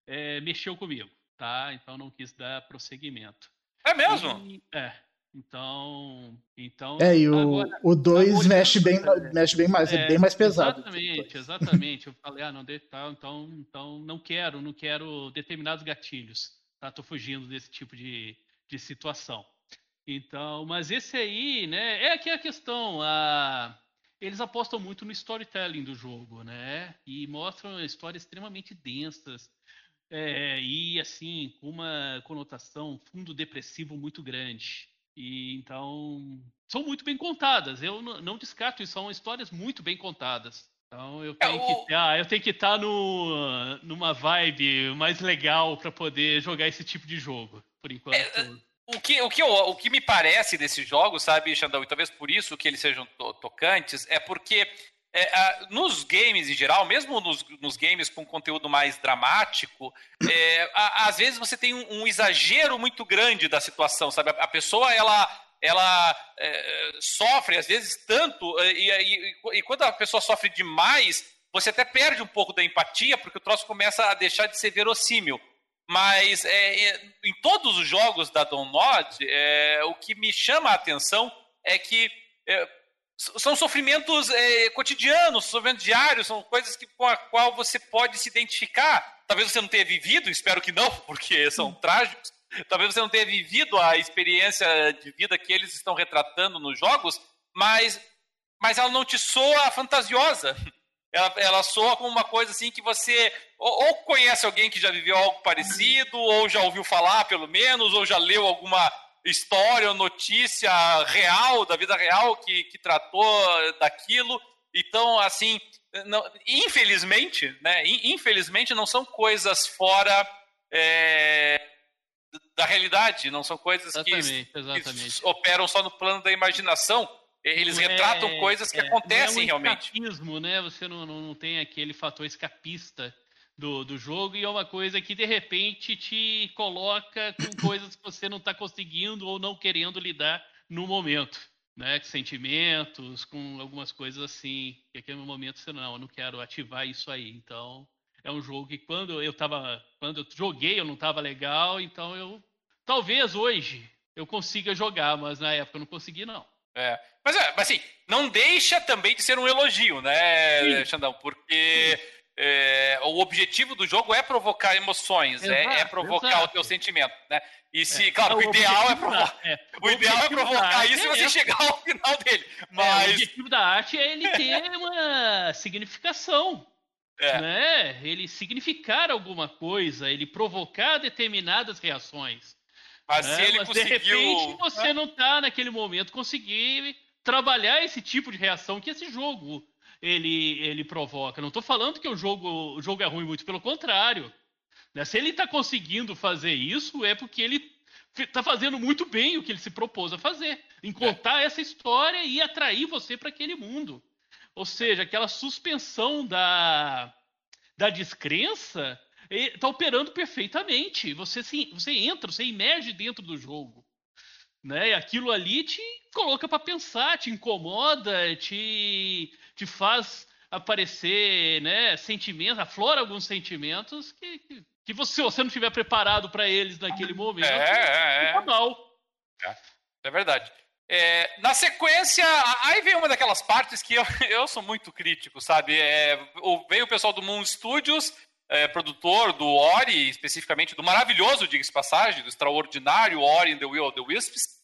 é, mexeu comigo, tá? Então não quis dar prosseguimento. É mesmo? E, é. Então, então. É, e o 2 mexe bem, mexe bem mais, é, é bem mais pesado. Exatamente, exatamente. Eu falei, ah, não, tá, então, então não quero, não quero determinados gatilhos. Tá? Tô fugindo desse tipo de, de situação. Então, mas esse aí, né, é aqui a questão, a eles apostam muito no storytelling do jogo, né? E mostram histórias extremamente densas é, e assim com uma conotação fundo depressivo muito grande. E então são muito bem contadas. Eu não descarto isso, são histórias muito bem contadas. Então eu tenho que estar, eu tenho que estar no, numa vibe mais legal para poder jogar esse tipo de jogo, por enquanto. É, o que, o, que o que me parece desses jogos, sabe, Xandão, e talvez por isso que eles sejam to tocantes, é porque é, a, nos games em geral, mesmo nos, nos games com conteúdo mais dramático, é, a, às vezes você tem um, um, exagero muito grande da situação, sabe? A, a pessoa, ela, ela é, sofre, às vezes, tanto, é, e, e, e quando a pessoa sofre demais, você até perde um pouco da empatia, porque o troço começa a deixar de ser verossímil. Mas é, é, em todos os jogos da Download, é, o que me chama a atenção é que é, são sofrimentos é, cotidianos, sofrimentos diários, são coisas que, com a qual você pode se identificar. Talvez você não tenha vivido, espero que não, porque são trágicos. Talvez você não tenha vivido a experiência de vida que eles estão retratando nos jogos, mas, mas ela não te soa fantasiosa. Ela, ela soa como uma coisa assim que você ou, ou, conhece alguém que já viveu algo parecido, ou já ouviu falar, pelo menos, ou já leu alguma história ou notícia real, da vida real, que, que tratou daquilo. Então, assim, não, infelizmente, né, infelizmente não são coisas fora é, da realidade, não são coisas exatamente, que, exatamente. que, operam só no plano da imaginação. Eles é, retratam coisas que é, acontecem não é um realmente. Escapismo, né? Você não, não, não tem aquele fator escapista do, do jogo e é uma coisa que de repente te coloca com coisas que você não está conseguindo ou não querendo lidar no momento. Né, com sentimentos, com algumas coisas assim, que aquele momento você não, eu não quero ativar isso aí. Então, é um jogo que quando eu tava, quando eu joguei, eu não estava legal, então eu talvez hoje eu consiga jogar, mas na época eu não consegui não. É. Mas, é, assim, não deixa também de ser um elogio, né, Sim. Xandão? Porque é, o objetivo do jogo é provocar emoções, exato, é, é, provocar exato. o teu sentimento, né? E se, é. claro, o, o ideal é provocar, é. o, o ideal é provocar isso e você chegar ao final dele. Mas... o objetivo da arte é ele ter uma significação. Né? Ele significar alguma coisa, ele provocar determinadas reações. Mas se ele Mas conseguiu... de repente você não está naquele momento conseguir trabalhar esse tipo de reação que esse jogo ele, ele provoca. Não estou falando que o jogo, o jogo é ruim, muito pelo contrário. Né? Se ele está conseguindo fazer isso, é porque ele está fazendo muito bem o que ele se propôs a fazer, em contar é. essa história e atrair você para aquele mundo. Ou seja, aquela suspensão da, da descrença está operando perfeitamente. Você, se, você entra, você emerge dentro do jogo. Né? E aquilo ali te coloca para pensar, te incomoda, te, te faz aparecer né, sentimentos, aflora alguns sentimentos que, que que você, se você não estiver preparado para eles naquele momento, é, é, é. mal. É, é verdade. É, na sequência, aí vem uma daquelas partes que eu, eu sou muito crítico, sabe? É, veio o pessoal do Moon Studios, é, produtor do Ori, especificamente do maravilhoso, diga-se passagem, do extraordinário Ori and the Will of the Wisps,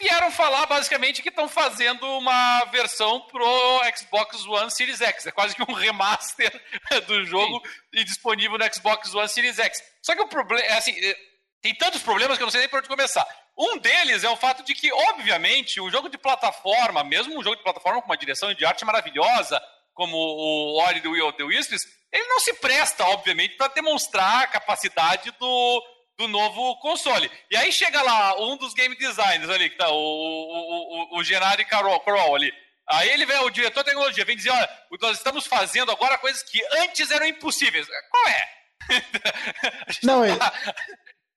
vieram falar basicamente que estão fazendo uma versão pro Xbox One Series X. É quase que um remaster do jogo Sim. e disponível no Xbox One Series X. Só que o problema é assim, é, tem tantos problemas que eu não sei nem por onde começar. Um deles é o fato de que, obviamente, um jogo de plataforma, mesmo um jogo de plataforma com uma direção de arte maravilhosa, como o Ori do Will the Wisps, ele não se presta, obviamente, para demonstrar a capacidade do, do novo console. E aí chega lá um dos game designers ali, que tá o, o, o, o Gennady Carol ali. Aí ele vem, o diretor de tecnologia, vem dizer, olha, nós estamos fazendo agora coisas que antes eram impossíveis. Qual é? não, tá...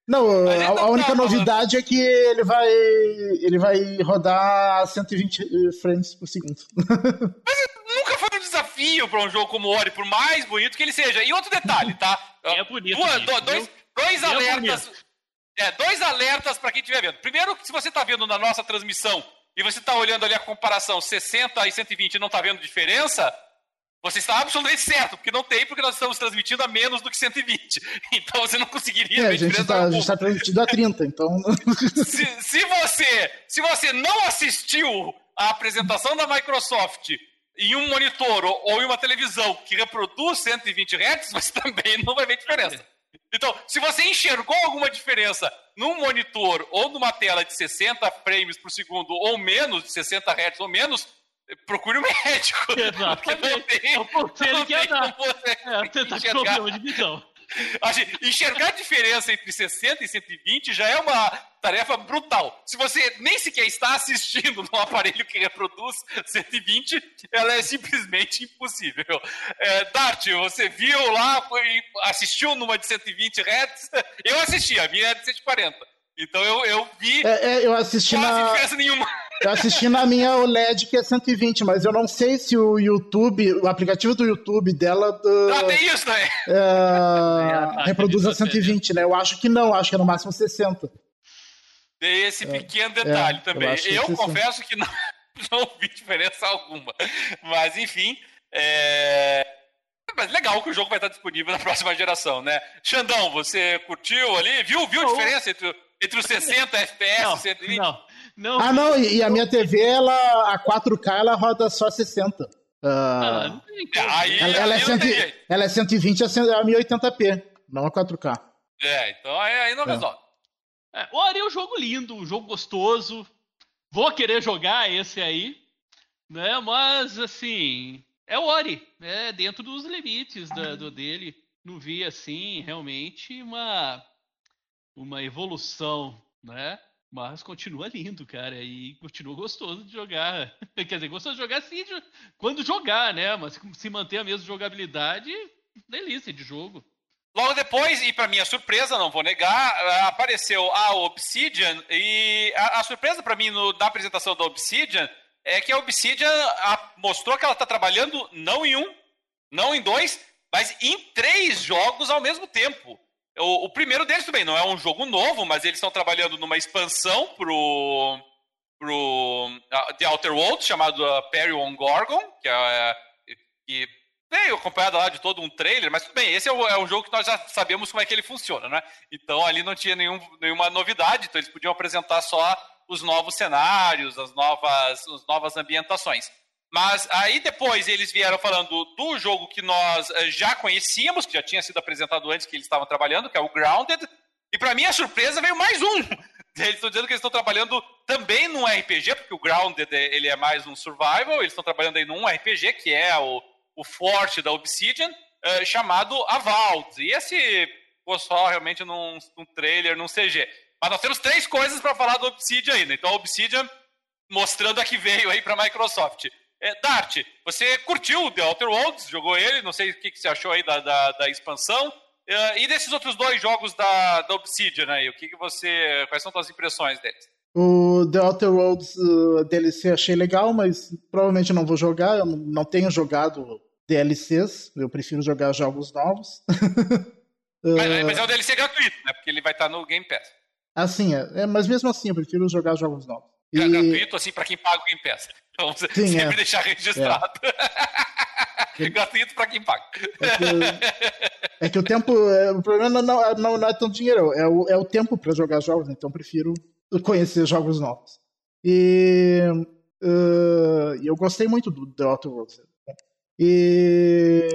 Não, a, a, única tá novidade é que ele vai ele vai rodar 120 frames por segundo. Mas nunca foi um desafio para um jogo como Ori, por mais bonito que ele seja. E outro detalhe, tá? É bonito. Duas, do, dois, dois alertas. É, dois alertas para quem estiver vendo. Primeiro, se você está vendo na nossa transmissão e você está olhando ali a comparação 60 e 120 e não está vendo diferença, você está absolutamente certo, porque não tem, porque nós estamos transmitindo a menos do que 120. Então você não conseguiria. É, a gente está tá transmitindo a 30, então. se, se, você, se você não assistiu a apresentação da Microsoft em um monitor ou em uma televisão que reproduz 120 Hz, você também não vai ver diferença. Então, se você enxergou alguma diferença num monitor ou numa tela de 60 frames por segundo ou menos, de 60 Hz ou menos, procure um médico. Exatamente. Tem, é o conselho que é dar. É, você tá com problema de visão. Enxergar a diferença entre 60 e 120 já é uma tarefa brutal. Se você nem sequer está assistindo no aparelho que reproduz 120, ela é simplesmente impossível. É, Dart, você viu lá, assistiu numa de 120 Hz? Eu assisti, a minha é de 140. Então eu, eu vi. É, é, eu assisti quase na... diferença nenhuma. Eu assisti na minha OLED que é 120, mas eu não sei se o YouTube, o aplicativo do YouTube dela. Uh, ah, tem isso, né? Uh, reproduz a 120, né? Eu acho que não, acho que é no máximo 60. Tem esse é, pequeno detalhe é, também. Eu, eu confesso que não, não vi diferença alguma. Mas, enfim. É... Mas legal que o jogo vai estar disponível na próxima geração, né? Xandão, você curtiu ali? Viu, viu a diferença entre, entre os 60 FPS e 120? Não, não. Ah, não, e, e a minha TV, ela, a 4K, ela roda só 60. Uh, ah, aí, ela, ela, é cento, ela é 120 a 1080p, não a 4K. É, então aí, aí não é. resolve. É, o Ori é um jogo lindo, um jogo gostoso. Vou querer jogar esse aí, né? Mas, assim, é o Ori, é dentro dos limites da, do dele. Não vi, assim, realmente uma, uma evolução, né? Mas continua lindo, cara, e continua gostoso de jogar. Quer dizer, gostoso de jogar sim, quando jogar, né? Mas se manter a mesma jogabilidade, delícia de jogo. Logo depois, e para minha surpresa, não vou negar, apareceu a Obsidian, e a, a surpresa para mim no, na apresentação da Obsidian é que a Obsidian a, mostrou que ela está trabalhando não em um, não em dois, mas em três jogos ao mesmo tempo. O, o, primeiro deles também não é um jogo novo, mas eles estão trabalhando numa expansão pro, pro uh, The Outer Worlds, chamado uh, Perry on Gorgon, que, é, que veio acompanhado lá de todo um trailer, mas tudo bem, esse é, é um jogo que nós já sabemos como é que ele funciona, né? Então ali não tinha nenhum, nenhuma novidade, então eles podiam apresentar só os novos cenários, as novas, as novas ambientações. Mas aí depois eles vieram falando do jogo que nós eh, já conhecíamos, que já tinha sido apresentado antes que eles estavam trabalhando, que é o Grounded. E para minha surpresa veio mais um. Eles estão dizendo que eles estão trabalhando também num RPG, porque o Grounded eh, ele é mais um survival. Eles estão trabalhando aí num RPG que é o, o forte da Obsidian, uh, chamado Avald. E esse ficou só realmente num, num trailer, num CG. Mas nós temos três coisas para falar do Obsidian ainda. Então, a Obsidian mostrando a que veio aí para a Microsoft. É, Dart, você curtiu The Outer Worlds, jogou ele, não sei o que, que você achou aí da, da, da expansão. Uh, e desses outros dois jogos da, da Obsidian aí, o que, que você. Quais são as suas impressões deles? O The Outer Worlds uh, DLC achei legal, mas provavelmente não vou jogar. Eu não tenho jogado DLCs, eu prefiro jogar jogos novos. Uh... Mas, mas, é o DLC gratuito, né? Porque ele vai estar no Game Pass. Assim, é, é mas mesmo assim eu prefiro jogar jogos novos. E... Gratuito, assim, para quem paga o Game Pass. Então, Sim, sempre é. deixar registrado. É. gratuito para quem paga. É que, é que o tempo. É, o problema não, não, não é tanto dinheiro, é o, é o tempo para jogar jogos, então eu prefiro conhecer jogos novos. E uh, eu gostei muito do The Outer Worlds. E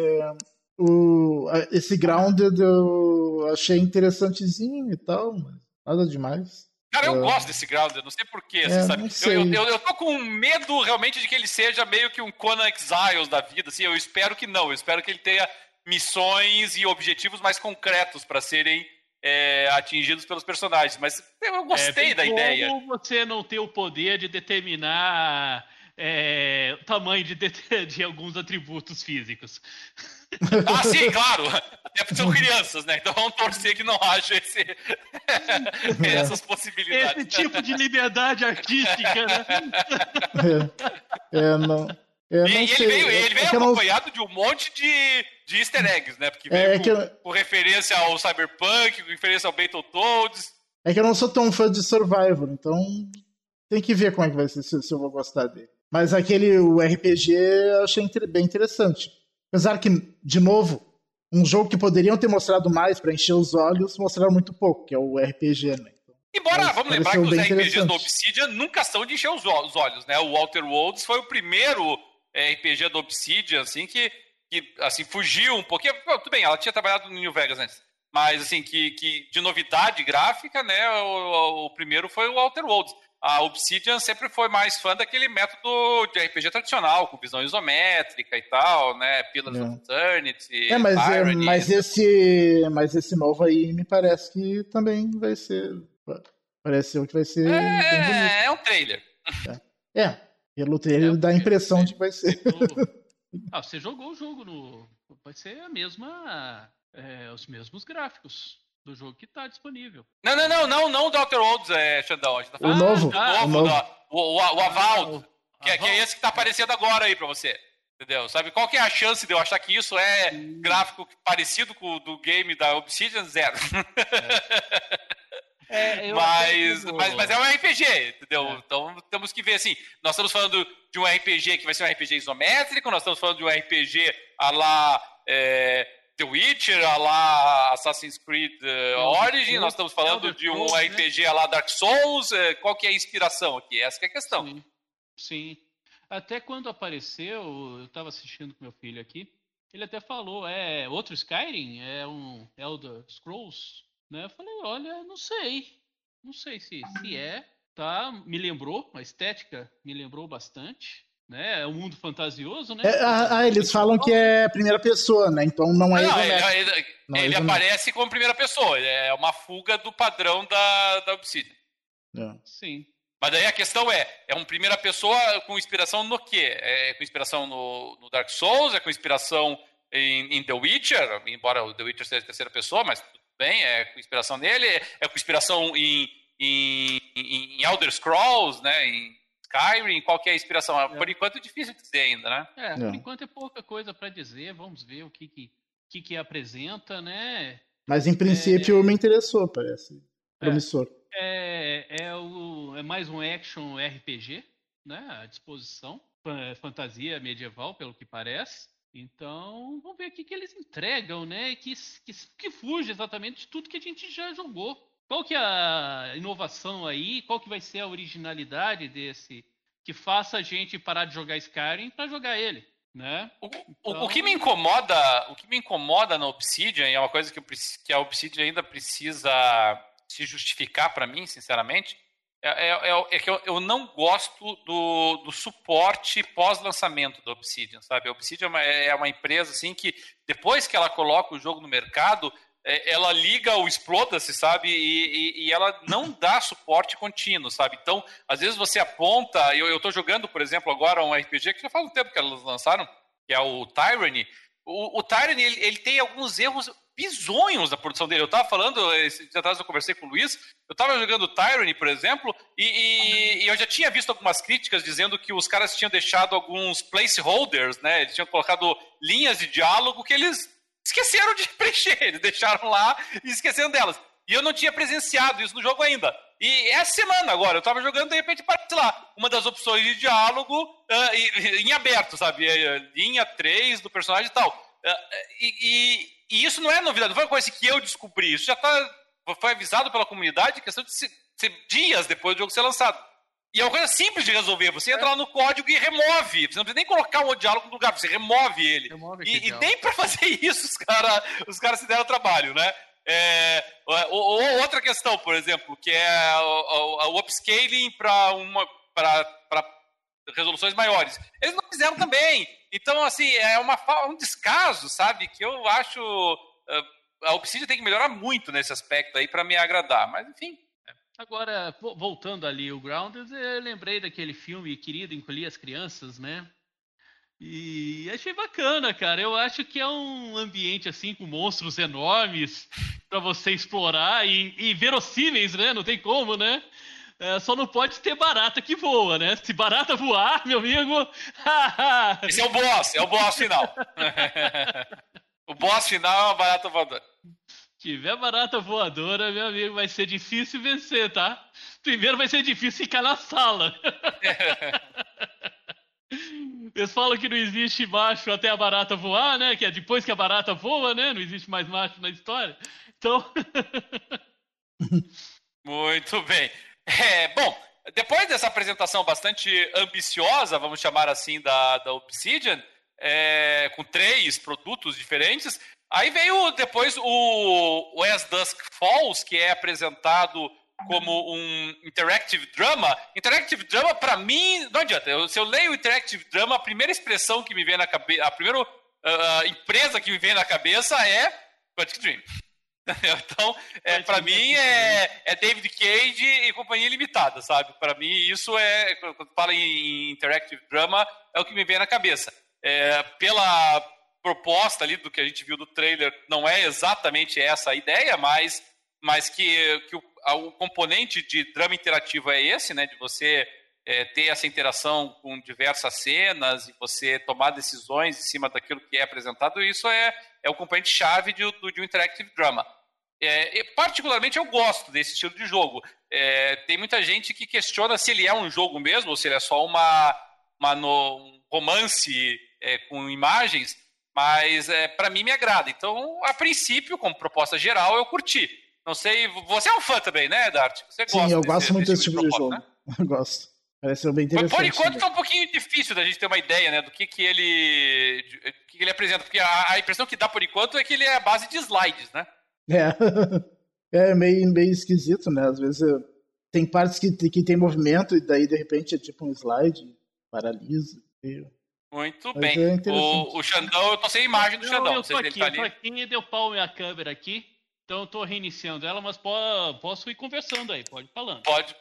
o, esse Grounded eu achei interessantezinho e tal, mas nada demais. Cara, eu uh, gosto desse Grounded, não sei porquê, assim, é, sabe? Eu, eu, eu, tô com medo realmente de que ele seja meio que um Conan Exiles da vida, assim, eu espero que não, eu espero que ele tenha missões e objetivos mais concretos para serem é, atingidos pelos personagens. Mas eu gostei é, da ideia. Como você não ter o poder de determinar é, o tamanho de, de, de, alguns atributos físicos. Ah, sim, claro. Até porque são crianças, né? Então vamos torcer que não haja esse, essas possibilidades. Esse tipo de liberdade artística, né? É, é não. É, e, ele veio, ele veio acompanhado não... de um monte de, de easter eggs, né? Porque veio é, com, eu... com, referência ao Cyberpunk, com referência ao Battletoads. É que eu não sou tão fã de Survivor, então tem que ver como é que vai ser, se, se eu vou gostar dele. Mas aquele, o RPG, eu achei bem interessante. Apesar que, de novo, um jogo que poderiam ter mostrado mais para encher os olhos, mostraram muito pouco, que é o RPG, né? Embora, Mas vamos lembrar que os RPGs do Obsidian nunca são de encher os olhos, né? O Walter Worlds foi o primeiro RPG do Obsidian, assim, que, que assim, fugiu um pouquinho. tudo bem, ela tinha trabalhado no New Vegas antes. Mas, assim, que, que de novidade gráfica, né, o, o primeiro foi o Outer Worlds. A Obsidian sempre foi mais fã daquele método de RPG tradicional, com visão isométrica e tal, né? Pillars é. of Eternity. É, mas, é, mas, esse, mas esse novo aí me parece que também vai ser. Parece que vai ser. É, é um trailer. É. é. Pelo trailer é, dá a impressão de que vai ser. Ah, você jogou o jogo no. Vai ser a mesma. É, os mesmos gráficos do jogo que está disponível. Não, não, não, não, não o Dr. Olds, é, Xandão. A gente tá falando o novo. Ah, o, novo, o, o, o, Avald, ah, que, é, que, é esse que está aparecendo agora aí para você. Entendeu? Sabe qual que é a chance de eu achar que isso é gráfico parecido com o do game da Obsidian? Zero. É. É, mas, mas, mas, é um RPG, entendeu? É. Então temos que ver assim. Nós estamos falando de um RPG que vai ser um RPG isométrico, nós estamos falando de um RPG a lá é, The Witcher, a lá Assassin's Creed uh, Origin, nós estamos falando de um RPG a lá Dark Souls. É, qual que é a inspiração aqui? Essa é a questão. Sim. Sim. Até quando apareceu, eu estava assistindo com meu filho aqui, ele até falou, é outro Skyrim? É um Elder Scrolls? Né? Eu falei, olha, não sei. Não sei se, se é. Tá, me lembrou, a estética me lembrou bastante. Né? É um mundo fantasioso, né? É, ah, ah eles falam que é primeira pessoa, né? Então não é. Não, ele, ele, não, ele aparece como primeira pessoa. É uma fuga do padrão da, da Obsidian. É. Sim. Mas daí a questão é, é uma primeira pessoa com inspiração no quê? É com inspiração no, no Dark Souls? É com inspiração em, em, The Witcher? Embora o The Witcher seja terceira pessoa, mas bem, é com inspiração nele, é com inspiração em, em, em Elder Scrolls, né? Em Skyrim, qual que é a inspiração? É. Por enquanto é difícil de dizer ainda, né? É, por é. enquanto é pouca coisa para dizer, vamos ver o que que, que, que apresenta, né? Mas em princípio é... me interessou, parece. Promissor. É, é, o, é mais um action RPG, né? À disposição. Fantasia medieval, pelo que parece. Então, vamos ver o que, que eles entregam, né? Que, que, que fuge exatamente de tudo que a gente já jogou. Qual que é a inovação aí? Qual que vai ser a originalidade desse que faça a gente parar de jogar Skyrim para jogar ele, né? O, então... o, que me incomoda, o que me incomoda na Obsidian, e é uma coisa que, eu, que a Obsidian ainda precisa se justificar para mim, sinceramente, é, é, é, é, que eu, eu, não gosto do, do suporte pós-lançamento da Obsidian, sabe? A Obsidian é uma, é uma, empresa assim que depois que ela coloca o jogo no mercado, ela liga o exploda-se, sabe? E, e, e, ela não dá suporte contínuo, sabe? Então, às vezes você aponta, eu estou jogando, por exemplo, agora um RPG que já faz um tempo que elas lançaram, que é o Tyranny. O, o Tyranny, ele, ele tem alguns erros bizonhos da produção dele. Eu estava falando, esse dia atrás eu conversei com o Luiz, eu estava jogando Tyranny, por exemplo, e, e, eu já tinha visto algumas críticas dizendo que os caras tinham deixado alguns placeholders, né? Eles tinham colocado linhas de diálogo que eles esqueceram de preencher, eles deixaram lá e esqueceram delas. E eu não tinha presenciado isso no jogo ainda. E essa semana agora, eu tava jogando, de repente aparece lá, uma das opções de diálogo uh, em aberto, sabe? Linha 3 do personagem e tal. Uh, e, e, e, isso não é novidade, não foi uma coisa que eu descobri. Isso já tá, foi avisado pela comunidade, questão de ser dias depois do jogo ser lançado. E é uma coisa simples de resolver. Você entra lá no código e remove. Você não precisa nem colocar o diálogo no lugar, você remove ele. Remove e, e nem para fazer isso os caras os cara se deram trabalho, né? É, ou, ou, outra questão, por exemplo, que é o, o upscaling para uma para resoluções maiores. Eles não fizeram também. Então, assim, é uma, um descaso, sabe? Que eu acho. Uh, a Obsidian tem que melhorar muito nesse aspecto aí para me agradar. Mas, enfim. Agora, voltando ali o Grounded, eu lembrei daquele filme Querido Encolher as Crianças, né? E achei bacana, cara. Eu acho que é um ambiente assim com monstros enormes para você explorar e, e verossímeis, né? Não tem como, né? É, só não pode ter barata que voa, né? Se barata voar, meu amigo. Esse é o boss, é o boss final. o boss final é uma barata voadora tiver barata voadora, meu amigo, vai ser difícil vencer, tá? Primeiro vai ser difícil ficar na sala. Eles falam que não existe macho até a barata voar, né? Que é depois que a barata voa, né? Não existe mais macho na história. Então. Muito bem. É, bom, depois dessa apresentação bastante ambiciosa, vamos chamar assim, da, da Obsidian, é, com três produtos diferentes, Aí veio depois o, As Dusk Falls, que é apresentado como um interactive drama. Interactive drama, para mim, não adianta. Eu, se eu leio interactive drama, a primeira expressão que me vem na cabeça, a primeira uh, empresa que me vem na cabeça é Quantic Dream. então, é, para mim, é, é, David Cage e Companhia Limitada, sabe? Para mim, isso é, quando fala em interactive drama, é o que me vem na cabeça. É, pela proposta ali do que a gente viu do trailer não é exatamente essa a ideia, mas, mas que, que o, o componente de drama interativo é esse, né? De você é, ter essa interação com diversas cenas e você tomar decisões em cima daquilo que é apresentado, isso é, é o componente chave de, de um interactive drama. É, particularmente eu gosto desse estilo de jogo. É, tem muita gente que questiona se ele é um jogo mesmo ou se ele é só uma, uma no, um romance é, com imagens. Mas é, para mim me agrada. Então, a princípio, como proposta geral, eu curti. Não sei, você é um fã também, né, Dart? Você gosta Sim, eu desse, gosto muito desse tipo de, jogo. Né? Eu gosto. Parece bem interessante. Por enquanto está um pouquinho difícil da gente ter uma ideia, né, do que, que ele que ele apresenta, porque a, a, impressão que dá por enquanto é que ele é a base de slides, né? É. É meio, meio esquisito, né? Às vezes tem partes que, que tem movimento e daí de repente é tipo um slide, paralisa. Muito Mas bem. É o, o Xandão, eu tô sem imagem do não, Xandão. Eu tô aqui, tá eu tô aqui, deu pau minha câmera aqui. Então eu tô reiniciando ela, mas posso ir conversando aí, pode ir falando. Pode.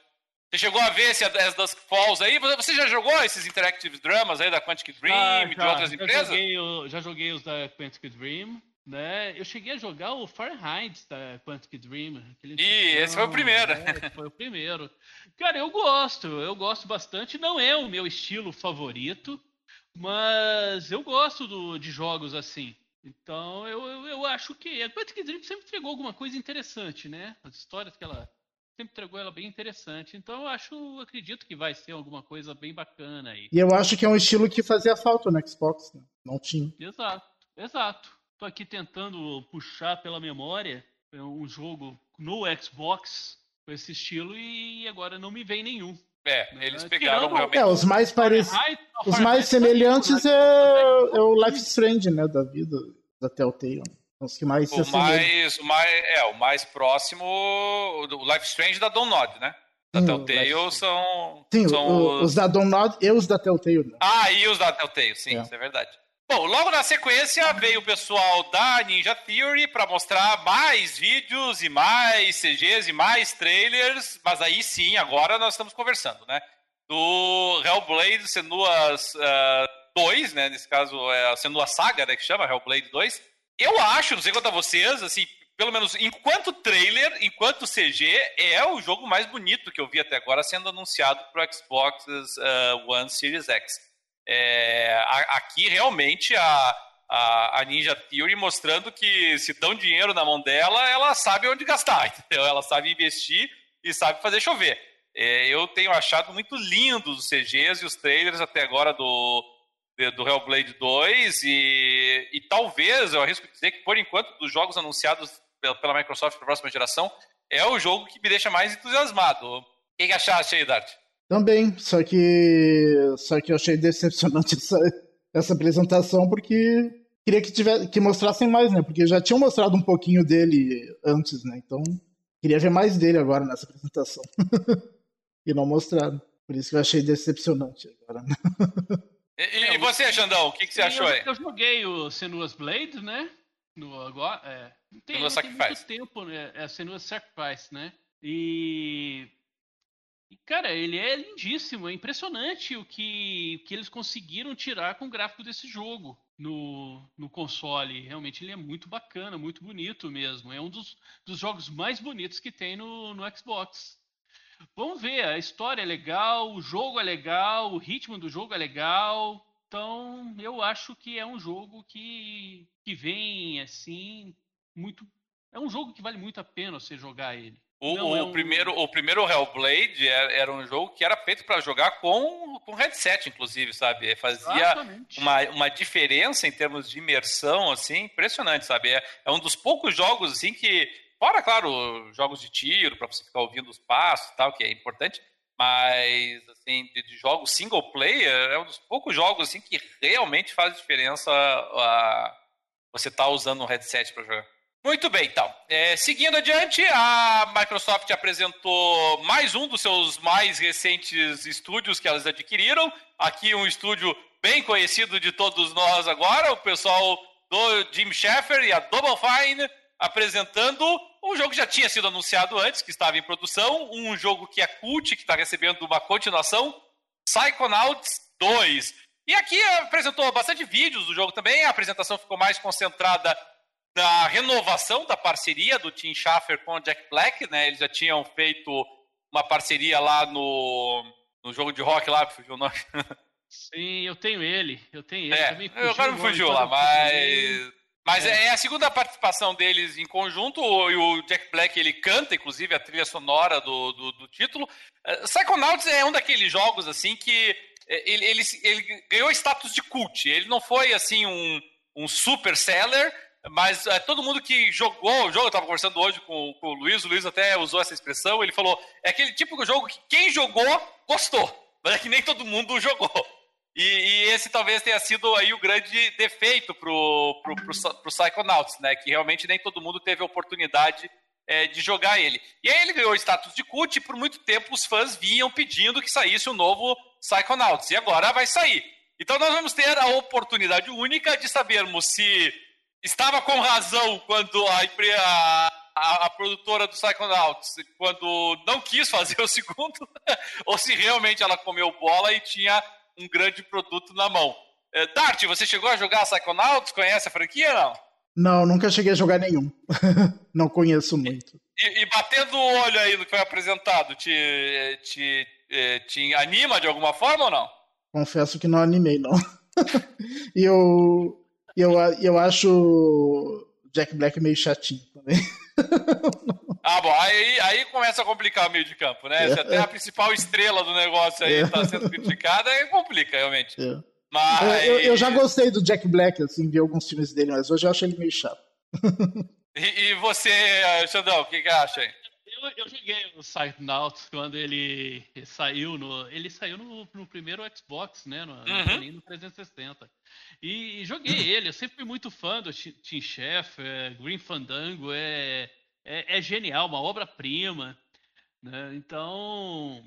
Você chegou a ver esse As Dusk Falls aí? Você já jogou esses interactive dramas aí da Quantic Dream ah, e de outras empresas? Joguei, já joguei os da Quantic Dream, né? Eu cheguei a jogar o Fahrenheit da Quantic Dream. Ih, esse foi o primeiro. É, foi o primeiro. Cara, eu gosto, eu gosto bastante. Não é o meu estilo favorito, mas eu gosto do, de jogos assim. Então eu, eu, eu acho que a Quantic Dream sempre entregou alguma coisa interessante, né? As histórias que ela sempre entregou ela bem interessante. Então eu acho, acredito que vai ser alguma coisa bem bacana aí. E eu acho que é um estilo que fazia falta no Xbox, né? Não tinha. Exato, exato. Tô aqui tentando puxar pela memória é um jogo no Xbox com esse estilo e agora não me vem nenhum. É, eles pegaram realmente. É, os mais parecidos. Os mais semelhantes é, é o Life Strange, né? Da vida, da Telltale. Os que mais o mais, o mais É, o mais próximo. O Life Strange da Donod, né? Da sim, Telltale são. Sim, são o, os... da Donod e os da Telltale. Né? Ah, e os da Telltale, sim, é. isso é verdade. Bom, logo na sequência veio o pessoal da Ninja Theory para mostrar mais vídeos e mais CGs e mais trailers, mas aí sim, agora nós estamos conversando, né? Do Hellblade Senua's uh, ah, 2, né? Nesse caso é a Senua Saga, né? Que chama Hellblade 2. Eu acho, não sei quanto a vocês, assim, pelo menos enquanto trailer, enquanto CG, é o jogo mais bonito que eu vi até agora sendo anunciado para o Xbox uh, One Series X. É, aqui realmente a, a, a, Ninja Theory mostrando que se dão dinheiro na mão dela, ela sabe onde gastar, entendeu? Ela sabe investir e sabe fazer chover. É, eu tenho achado muito lindos os CGs e os trailers até agora do, do Hellblade 2 e, e talvez, eu arrisco dizer que por enquanto dos jogos anunciados pela, Microsoft para a próxima geração, é o jogo que me deixa mais entusiasmado. O que, que achaste aí, Dart? Também, só que só que eu achei decepcionante essa, essa apresentação porque queria que tivesse que mostrassem mais, né? Porque já tinham mostrado um pouquinho dele antes, né? Então queria ver mais dele agora nessa apresentação. e não mostraram. Por isso que eu achei decepcionante agora. Né? E, e, você, Xandão, o que, que você achou aí? Eu joguei o Senua's Blade, né? No, agora, é, não tem, não tem muito tempo, né? É Senua's Sacrifice, né? E e, cara, ele é lindíssimo, é impressionante o que, que eles conseguiram tirar com o gráfico desse jogo no, no console. Realmente ele é muito bacana, muito bonito mesmo. É um dos, dos jogos mais bonitos que tem no, no Xbox. Vamos ver, a história é legal, o jogo é legal, o ritmo do jogo é legal. Então, eu acho que é um jogo que, que vem assim, muito. É um jogo que vale muito a pena você jogar ele. O, o, é um... primeiro, o primeiro Hellblade era, era, um jogo que era feito para jogar com, com headset, inclusive, sabe? Fazia uma, uma diferença em termos de imersão, assim, impressionante, sabe? É, é um dos poucos jogos, assim, que. Fora, claro, jogos de tiro, para você ficar ouvindo os passos e tal, que é importante, mas, assim, de, de, jogos single player, é um dos poucos jogos, assim, que realmente faz diferença a, você estar tá usando um headset para jogar. Muito bem, então. É, seguindo adiante, a Microsoft apresentou mais um dos seus mais recentes estúdios que elas adquiriram. Aqui um estúdio bem conhecido de todos nós agora, o pessoal do Jim Sheffer e a Double Fine apresentando um jogo que já tinha sido anunciado antes, que estava em produção, um jogo que é cult, que está recebendo uma continuação, Psychonauts 2. E aqui apresentou bastante vídeos do jogo também, a apresentação ficou mais concentrada da renovação da parceria do Tim Schafer com o Jack Black, né? Eles já tinham feito uma parceria lá no, no jogo de rock lá, fugiu o nome. Sim, eu tenho ele. Eu tenho ele. É, também fugiu, agora me fugiu lá, mas. Mas é. é. a segunda participação deles em conjunto, e o Jack Black ele canta, inclusive, a trilha sonora do, do, do título. Uh, Psychonauts é um daqueles jogos, assim, que é, ele, ele, ele ganhou status de cult. Ele não foi, assim, um, um super seller, mas é, todo mundo que jogou o jogo, eu estava conversando hoje com, com, o Luiz, o Luiz até usou essa expressão, ele falou, é aquele tipo de jogo que quem jogou, gostou, mas é que nem todo mundo jogou. E, e esse talvez tenha sido aí o grande defeito pro, pro, pro, pro Psychonauts, né? Que realmente nem todo mundo teve a oportunidade é, de jogar ele. E aí ele ganhou status de cult e por muito tempo os fãs vinham pedindo que saísse o um novo Psychonauts. E agora vai sair. Então nós vamos ter a oportunidade única de sabermos se estava com razão quando a, a, a, produtora do Psychonauts, quando não quis fazer o segundo, ou se realmente ela comeu bola e tinha um grande produto na mão. É, Dart, você chegou a jogar Psychonauts? Conhece a franquia não? Não, nunca cheguei a jogar nenhum. não conheço muito. E, e, batendo o olho aí no que foi apresentado, te, te, é, te anima de alguma forma ou não? Confesso que não animei, não. e eu, e eu, eu acho Jack Black meio chatinho também. Ah, bom, aí, aí começa a complicar o meio de campo, né? Se até a principal estrela do negócio aí está sendo criticada, aí complica, realmente. É. Mas... Eu, eu, já gostei do Jack Black, assim, vi alguns filmes dele, mas hoje eu acho ele meio chato. e, e você, Xandão, o que, que acha aí? Eu, eu joguei o Psychonauts quando ele saiu no. Ele saiu no, no primeiro Xbox, né? No, uhum. no 360. E, e joguei ele. Eu sempre fui muito fã do Team Chef, é, Green Fandango, é, é, é genial, uma obra-prima. Né? Então.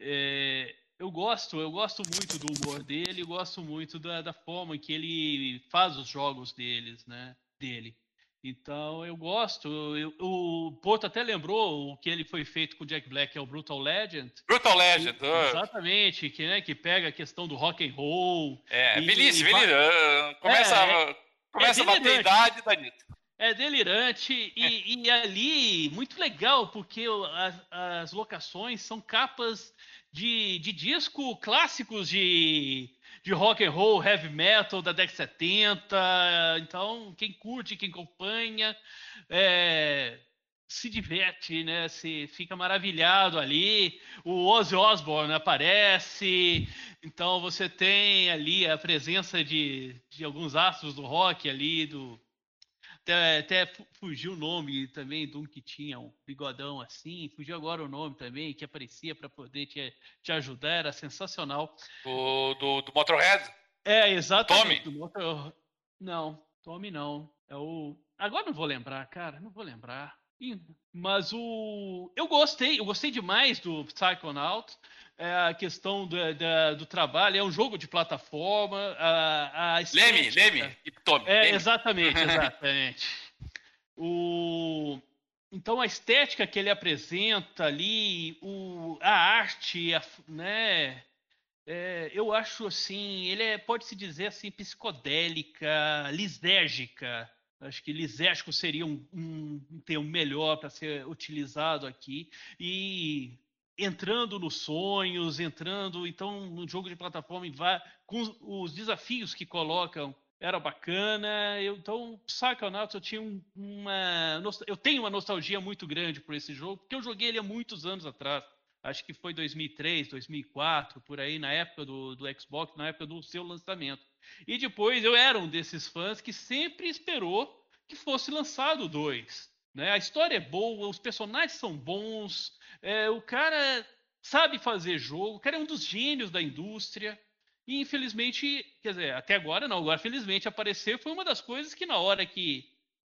É, eu gosto, eu gosto muito do humor dele, gosto muito da, da forma que ele faz os jogos deles, né? Dele. Então eu gosto. Eu, o Porto até lembrou o que ele foi feito com o Jack Black, é o Brutal Legend. Brutal Legend, que, uh. exatamente, que, né, que pega a questão do rock and roll. É, e, belíssimo, e, uh, começa, é, é, começa é a bater idade, Danito. É delirante e, e, ali muito legal porque as, as locações são capas de, de disco clássicos de, de rock and roll, heavy metal da década de 70. Então, quem curte, quem acompanha, é, se diverte, né? Se fica maravilhado ali. O Ozzy Osbourne aparece. Então você tem ali a presença de, de alguns astros do rock ali, do até, até, fugiu o nome também de um que tinha um bigodão assim, fugiu agora o nome também, que aparecia para poder te, te ajudar, era sensacional. O do, do Motorhead? É, exatamente. Tommy? Motor... Não, Tommy não. É o. Agora não vou lembrar, cara, não vou lembrar. Mas o. Eu gostei, eu gostei demais do Psychonaut. É a questão do, do, do, trabalho, é um jogo de plataforma. A, a Leme, Leme, Tommy. É, Leme. exatamente, exatamente. o... Então a estética que ele apresenta ali, o, a arte, a, né? É, eu acho assim, ele é, pode se dizer assim, psicodélica, lisérgica. Acho que lisérgico seria um, um, termo melhor para ser utilizado aqui. E entrando nos sonhos, entrando então no jogo de plataforma com os desafios que colocam era bacana. Eu, então, Psychonauts eu tinha um, uma eu tenho uma nostalgia muito grande por esse jogo, porque eu joguei ele há muitos anos atrás. Acho que foi 2003, 2004, por aí, na época do, do Xbox, na época do seu lançamento. E depois eu era um desses fãs que sempre esperou que fosse lançado o 2. Né? A história é boa, os personagens são bons, é, o cara sabe fazer jogo, o cara é um dos gênios da indústria. E infelizmente, quer dizer, até agora não, agora felizmente aparecer foi uma das coisas que na hora que,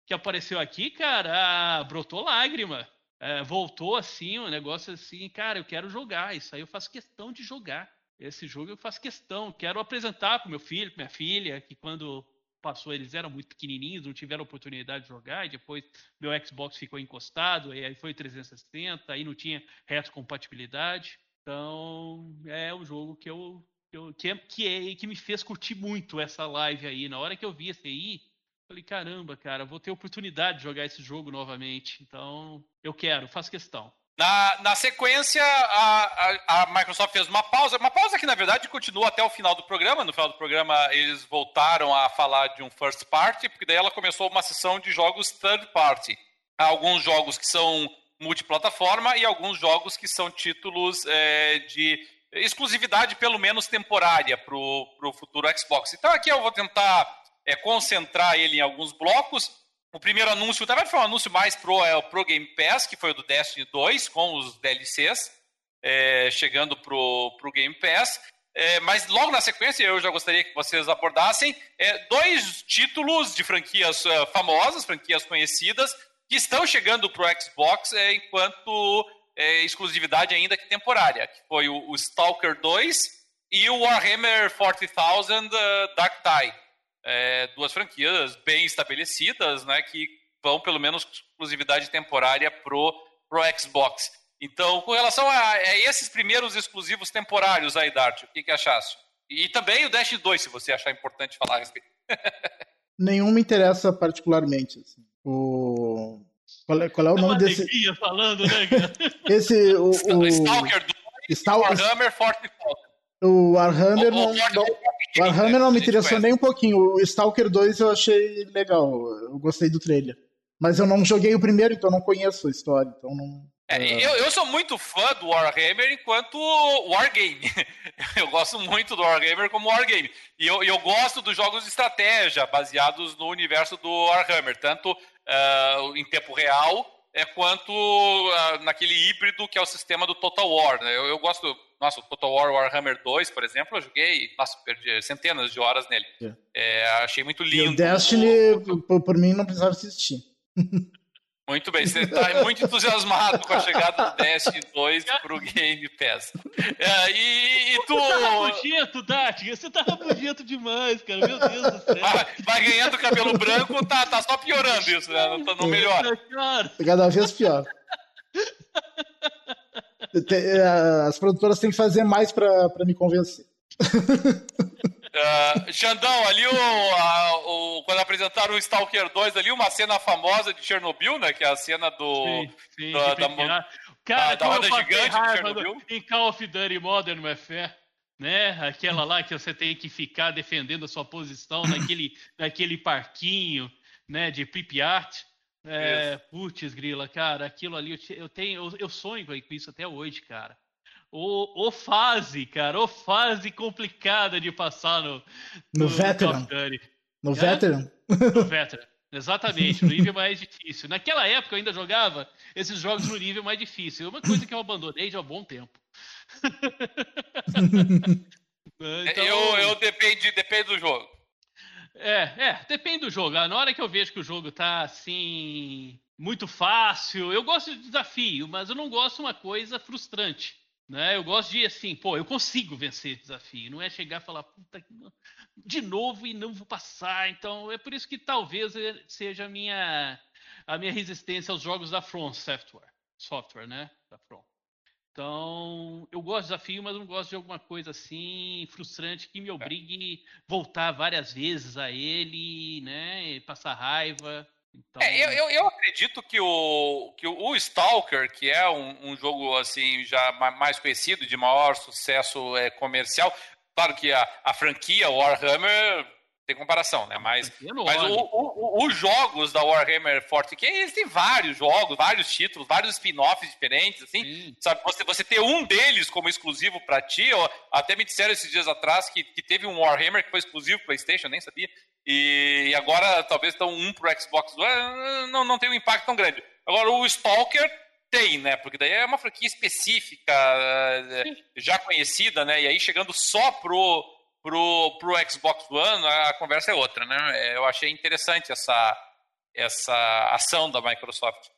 que apareceu aqui, cara, ah, brotou lágrima. É, voltou assim, um negócio assim, cara, eu quero jogar, isso aí eu faço questão de jogar. Esse jogo eu faço questão, quero apresentar para meu filho, para minha filha, que quando passou, eles eram muito pequenininhos, não tiveram oportunidade de jogar, e depois meu Xbox ficou encostado, e aí foi 360, aí não tinha retrocompatibilidade. Então, é um jogo que eu, eu que, é, que, é, que me fez curtir muito essa live aí. Na hora que eu vi esse aí, falei, caramba, cara, vou ter oportunidade de jogar esse jogo novamente. Então, eu quero, faço questão. Na, na sequência, a, a, a, Microsoft fez uma pausa, uma pausa que na verdade continua até o final do programa. No final do programa, eles voltaram a falar de um first party, porque daí ela começou uma sessão de jogos third party. Há alguns jogos que são multiplataforma e alguns jogos que são títulos é, de exclusividade, pelo menos temporária, para o futuro Xbox. Então aqui eu vou tentar é, concentrar ele em alguns blocos. O primeiro anúncio, na verdade, foi um anúncio mais pro, é, pro Game Pass, que foi o do Destiny 2, com os DLCs, é, chegando pro, pro Game Pass. É, mas logo na sequência, eu já gostaria que vocês abordassem é, dois títulos de franquias uh, famosas, franquias conhecidas, que estão chegando pro Xbox é, enquanto é, exclusividade ainda que temporária, que foi o, o Stalker 2 e o Warhammer 40,000 uh, Dark Tide é, duas franquias bem estabelecidas, né, que vão pelo menos exclusividade temporária pro, pro Xbox. Então, com relação a, a esses primeiros exclusivos temporários aí, Dart, o que, que achaste? E também o Dash 2, se você achar importante falar a respeito. Nenhum me interessa particularmente. Assim. O... Qual é, qual é o é nome desse? falando, né, cara? Esse, o, o... Stalker 2 Stalker... Warhammer Forte O Warhammer não, não, Warhammer não me interessou nem um pouquinho. O Stalker 2 eu achei legal. Eu gostei do trailer. Mas eu não joguei o primeiro, então não conheço a história. Então não. É, eu, eu sou muito fã do Warhammer enquanto Wargame. eu gosto muito do Warhammer como Wargame. E eu, eu gosto dos jogos de estratégia baseados no universo do Warhammer, tanto uh, em tempo real é, quanto uh, naquele híbrido que é o sistema do Total War. Né? Eu, eu gosto nossa, o Total War Warhammer 2, por exemplo, eu joguei, nossa, perdi centenas de horas nele. É. É, achei muito lindo. E o Destiny, por, por mim, não precisava assistir. Muito bem, você está muito entusiasmado com a chegada do Destiny 2 pro Game Pass. É, e, e tu. Você tá rabugento, Dati? Você tá rabugento demais, cara. Meu Deus do céu. Vai, vai ganhando cabelo branco, tá, tá só piorando isso, né? Não, não melhora. Cada vez pior. As produtoras têm que fazer mais para me convencer. Uh, Xandão, ali o, a, o, quando apresentaram o Stalker 2 ali, uma cena famosa de Chernobyl, né? Que é a cena do. Sim, sim, da, da, Cara, da, da roda gigante de Chernobyl. Em Call of Duty Modern Warfare, né? Aquela lá que você tem que ficar defendendo a sua posição naquele, naquele parquinho, né? De Pripyat. É, putz, grila, cara, aquilo ali eu, eu tenho, eu, eu sonho com isso até hoje, cara o, o fase, cara, o fase complicada de passar no, no, no Veteran. No, é? Veteran? No Veteran. Exatamente, no nível mais difícil. Naquela época eu ainda jogava esses jogos no nível mais difícil. É uma coisa que eu abandonei já há bom tempo. então... Eu, eu depende, depende do jogo. É, é, depende do jogo. Na hora que eu vejo que o jogo tá assim muito fácil, eu gosto de desafio, mas eu não gosto de uma coisa frustrante. Né? Eu gosto de assim, pô, eu consigo vencer esse desafio. Não é chegar e falar, puta, de novo e não vou passar. Então é por isso que talvez seja a minha, a minha resistência aos jogos da From Software, software, né? Da From. Então, eu gosto de desafio, mas não gosto de alguma coisa assim frustrante que me obrigue a voltar várias vezes a ele, né? Passar raiva. Então... É, eu, eu, eu, acredito que o, que o Stalker, que é um, um, jogo assim já mais conhecido, de maior sucesso é, comercial, claro que a, a franquia Warhammer tem comparação, né? Mas, mas o, o, os jogos da Warhammer 40k, eles têm vários jogos, vários títulos, vários spin-offs diferentes, assim. Sim. Sabe, você, você ter um deles como exclusivo para ti, ó, até me disseram esses dias atrás que, que teve um Warhammer que foi exclusivo PlayStation, nem sabia. E, e agora talvez estão um pro Xbox One, não, não tem um impacto tão grande. Agora o Stalker tem, né? Porque daí é uma franquia específica, Sim. já conhecida, né? E aí chegando só pro pro, pro Xbox One, a conversa é outra, né? É, eu achei interessante essa, essa ação da Microsoft.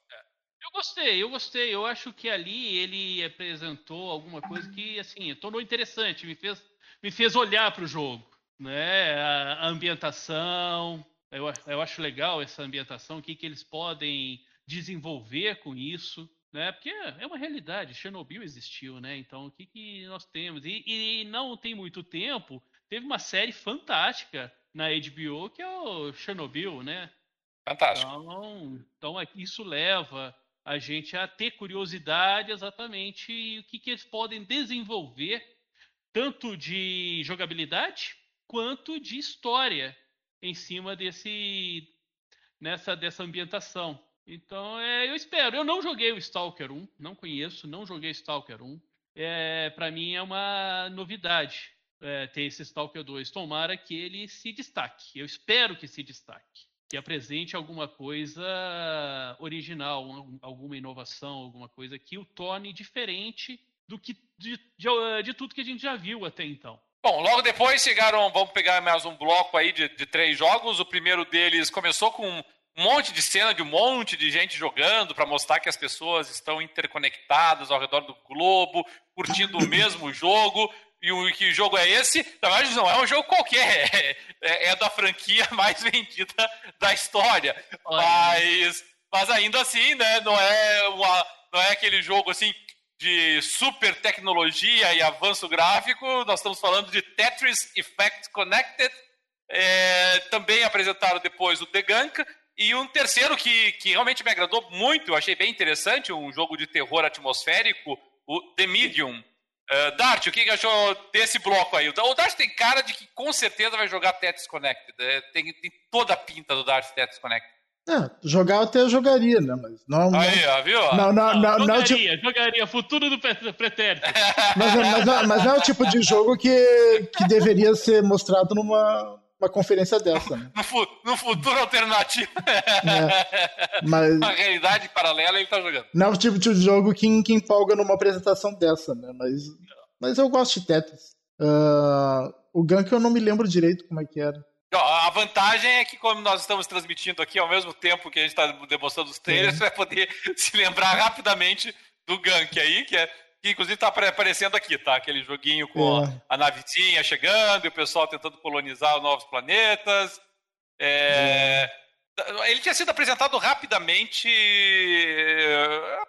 Eu gostei, eu gostei. Eu acho que ali ele apresentou alguma coisa que, assim, tornou interessante, me fez, me fez olhar para o jogo, né? A, ambientação, eu, eu acho legal essa ambientação, o que, que eles podem desenvolver com isso né? Porque é uma realidade, Chernobyl existiu, né? Então o que, que nós temos? E, e, não tem muito tempo, teve uma série fantástica na HBO que é o Chernobyl, né? Fantástico. Então, então é, isso leva a gente a ter curiosidade exatamente o que, que eles podem desenvolver, tanto de jogabilidade quanto de história em cima desse nessa dessa ambientação. Então, é, eu espero. Eu não joguei o Stalker 1, não conheço, não joguei Stalker 1. É, para mim é uma novidade é, ter esse Stalker 2. Tomara que ele se destaque. Eu espero que se destaque. Que apresente alguma coisa original, alguma inovação, alguma coisa que o torne diferente do que de, de, de tudo que a gente já viu até então. Bom, logo depois chegaram, vamos pegar mais um bloco aí de, de três jogos. O primeiro deles começou com um monte de cena de um monte de gente jogando para mostrar que as pessoas estão interconectadas ao redor do globo, curtindo o mesmo jogo. E o que jogo é esse? Na verdade, não é um jogo qualquer, é, é, é da franquia mais vendida da história. Mas, mas ainda assim, né, não é, uma, não é aquele jogo assim de super tecnologia e avanço gráfico. Nós estamos falando de Tetris Effect Connected. É, também apresentaram depois o The Gunk. E um terceiro que, que realmente me agradou muito, eu achei bem interessante, um jogo de terror atmosférico, o The Medium. Uh, Dart, o que, achou desse bloco aí? O Dart tem cara de que com certeza vai jogar Tetris Connected. É, tem, tem toda a pinta do Dart Tetris Connected. É, jogar eu até jogaria, né? Mas não. Aí, ó, viu? Não, não, não, não, jogaria, não, jogaria. Futuro do pretérito. Mas, mas, mas não é o tipo de jogo que, que deveria ser mostrado numa, uma conferência dessa. Né? No, no, futuro alternativo. É, mas... Uma realidade paralela ele tá jogando. Não é o tipo de jogo que, que empolga numa apresentação dessa, né? Mas, mas eu gosto de Tetris. Uh, o Gank eu não me lembro direito como é que era. A vantagem é que, como nós estamos transmitindo aqui ao mesmo tempo que a gente está demonstrando os trailers, você vai poder se lembrar rapidamente do Gank aí, que é que inclusive está aparecendo aqui, tá? Aquele joguinho com é. a navezinha chegando e o pessoal tentando colonizar novos planetas. É... É. Ele tinha sido apresentado rapidamente,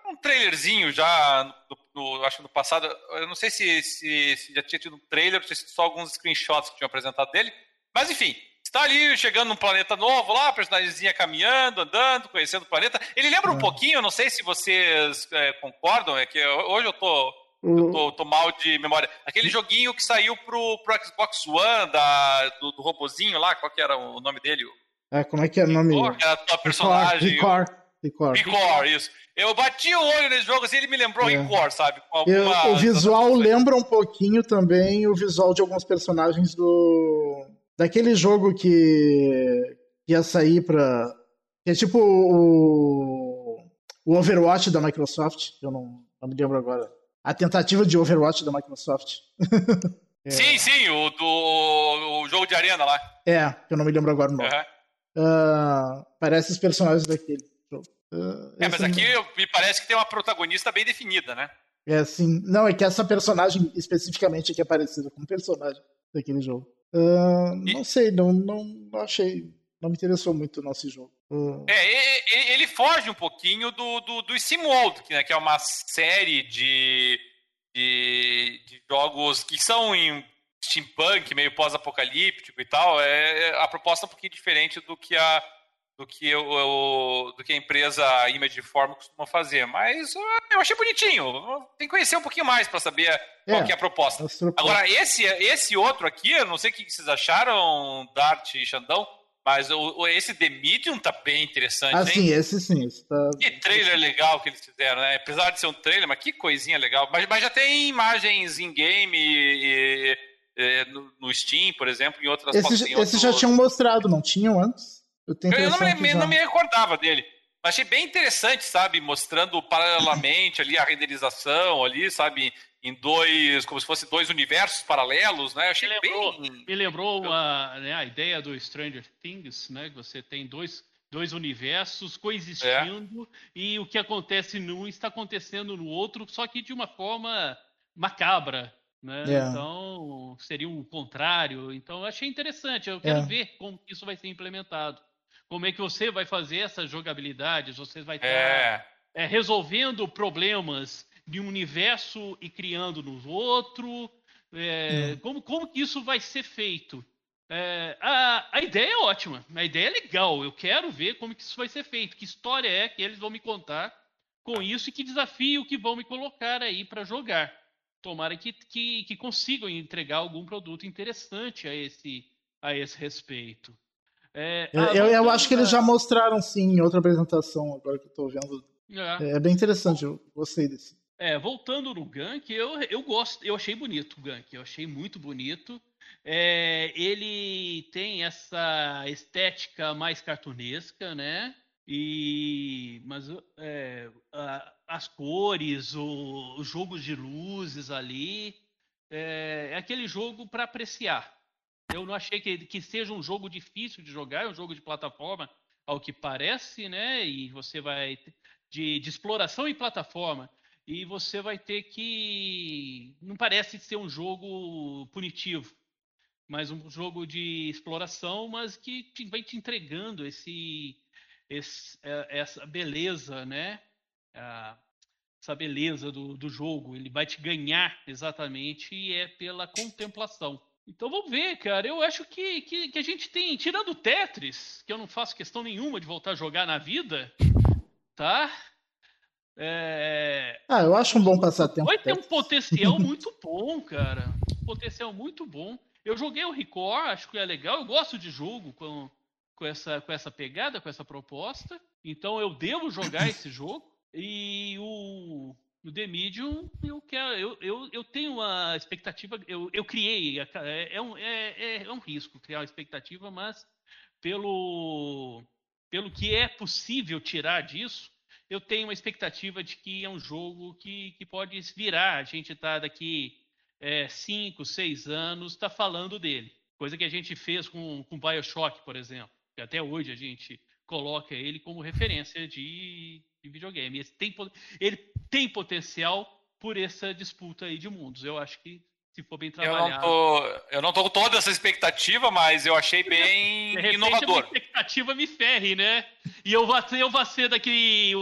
um trailerzinho já no, no, acho que no passado, eu não sei se, se, se já tinha tido um trailer, tinha sido só alguns screenshots que tinham apresentado dele, mas enfim, está ali chegando num planeta novo lá, personagemzinha caminhando, andando, conhecendo o planeta. Ele lembra um é. pouquinho, não sei se vocês é, concordam, é que hoje eu tô, eu tô, tô, mal de memória. Aquele joguinho que saiu pro, pro Xbox One da, do, do robozinho lá, qual que era o nome dele? É, como é que é o nome? Era a tua personagem. Record. Record. Record, isso. Eu bati o olho nesse jogo assim, ele me lembrou é. Record, sabe? Alguma... Eu, o visual lembra um pouquinho também o visual de alguns personagens do daquele jogo que ia sair pra. Que é tipo o, o Overwatch da Microsoft, eu não, não me lembro agora. A tentativa de Overwatch da Microsoft. é. Sim, sim, o do o jogo de arena lá. É, que eu não me lembro agora o nome. Uhum. Uh, parece os personagens daquele jogo. Uh, é, mas aqui não... me parece que tem uma protagonista bem definida, né? É, sim. Não, é que essa personagem especificamente aqui é parecida com o personagem daquele jogo. Uh, e... Não sei, não, não, não, achei. Não me interessou muito o nosso jogo. Uh... É, ele foge um pouquinho do, do, do né, que é uma série de, de, de jogos que são em steampunk, meio pós-apocalíptico e tal. É, é, a proposta é um pouquinho diferente do que a do que, o, do que a empresa Image Form costuma fazer. Mas eu achei bonitinho. Tem que conhecer um pouquinho mais para saber é, qual é a proposta. Agora, esse, esse outro aqui, eu não sei o que vocês acharam, Dart e Xandão, mas o, esse The Medium tá bem interessante, ah, hein? sim, esse sim. Esse tá... Que trailer legal que eles fizeram, né? Apesar de ser um trailer, mas que coisinha legal. Mas, mas já tem imagens in-game e, e, e, no, Steam, por exemplo, em outras... Esse, esse já tinham mostrado, não tinham antes? Eu, eu não, me, não me recordava dele. Achei bem interessante, sabe? Mostrando paralelamente ali a renderização ali, sabe? Em dois, como se fosse dois universos paralelos, né? Achei me lembrou, bem... Me lembrou uma, né, a ideia do Stranger Things, né? Que você tem dois, dois universos coexistindo é. e o que acontece num está acontecendo no outro, só que de uma forma macabra, né? É. Então, seria o um contrário. Então, eu achei interessante. Eu quero é. ver como isso vai ser implementado como é que você vai fazer essas jogabilidades, você vai estar é. é, resolvendo problemas de um universo e criando no outro. É, hum. como, como que isso vai ser feito? É, a, a ideia é ótima, a ideia é legal. Eu quero ver como que isso vai ser feito, que história é que eles vão me contar com isso e que desafio que vão me colocar aí para jogar. Tomara que, que, que consigam entregar algum produto interessante a esse, a esse respeito. É, eu, eu, eu acho que eles já mostraram sim em outra apresentação, agora que eu tô vendo. É, é bem interessante, eu gostei desse. É, voltando no Gank, eu, eu gosto, eu achei bonito o Gank, eu achei muito bonito. É, ele tem essa estética mais cartunesca, né? E mas é, a, as cores, o, os jogos de luzes ali, é, é aquele jogo para apreciar. Eu não achei que, que seja um jogo difícil de jogar, é um jogo de plataforma, ao que parece, né? E você vai de, de exploração em plataforma e você vai ter que não parece ser um jogo punitivo, mas um jogo de exploração, mas que te, vai te entregando esse, esse é, essa beleza, né? essa beleza do, do jogo, ele vai te ganhar exatamente e é pela contemplação. Então vamos ver, cara. Eu acho que, que, que, a gente tem, tirando o Tetris, que eu não faço questão nenhuma de voltar a jogar na vida, tá? É... Ah, eu acho um bom passatempo. Vai ter um potencial muito bom, cara. Um potencial muito bom. Eu joguei o Record, acho que é legal. Eu gosto de jogo com, com, essa, com essa pegada, com essa proposta. Então eu devo jogar esse jogo. E o, no The Medium, eu, quero, eu, eu, eu tenho uma expectativa, eu, eu criei, é, é, um, é, é, é um risco criar uma expectativa, mas pelo, pelo que é possível tirar disso, eu tenho uma expectativa de que é um jogo que, que pode virar. A gente está daqui é, cinco, seis anos, está falando dele. Coisa que a gente fez com, com Bioshock, por exemplo. Que até hoje a gente coloca ele como referência de, de videogame. Ele tem, ele tem potencial por essa disputa aí de mundos. Eu acho que se for bem trabalhado. Eu não tô, eu não tô com toda essa expectativa, mas eu achei bem de inovador. A expectativa me ferre, né? E eu vou, eu vou ser daqui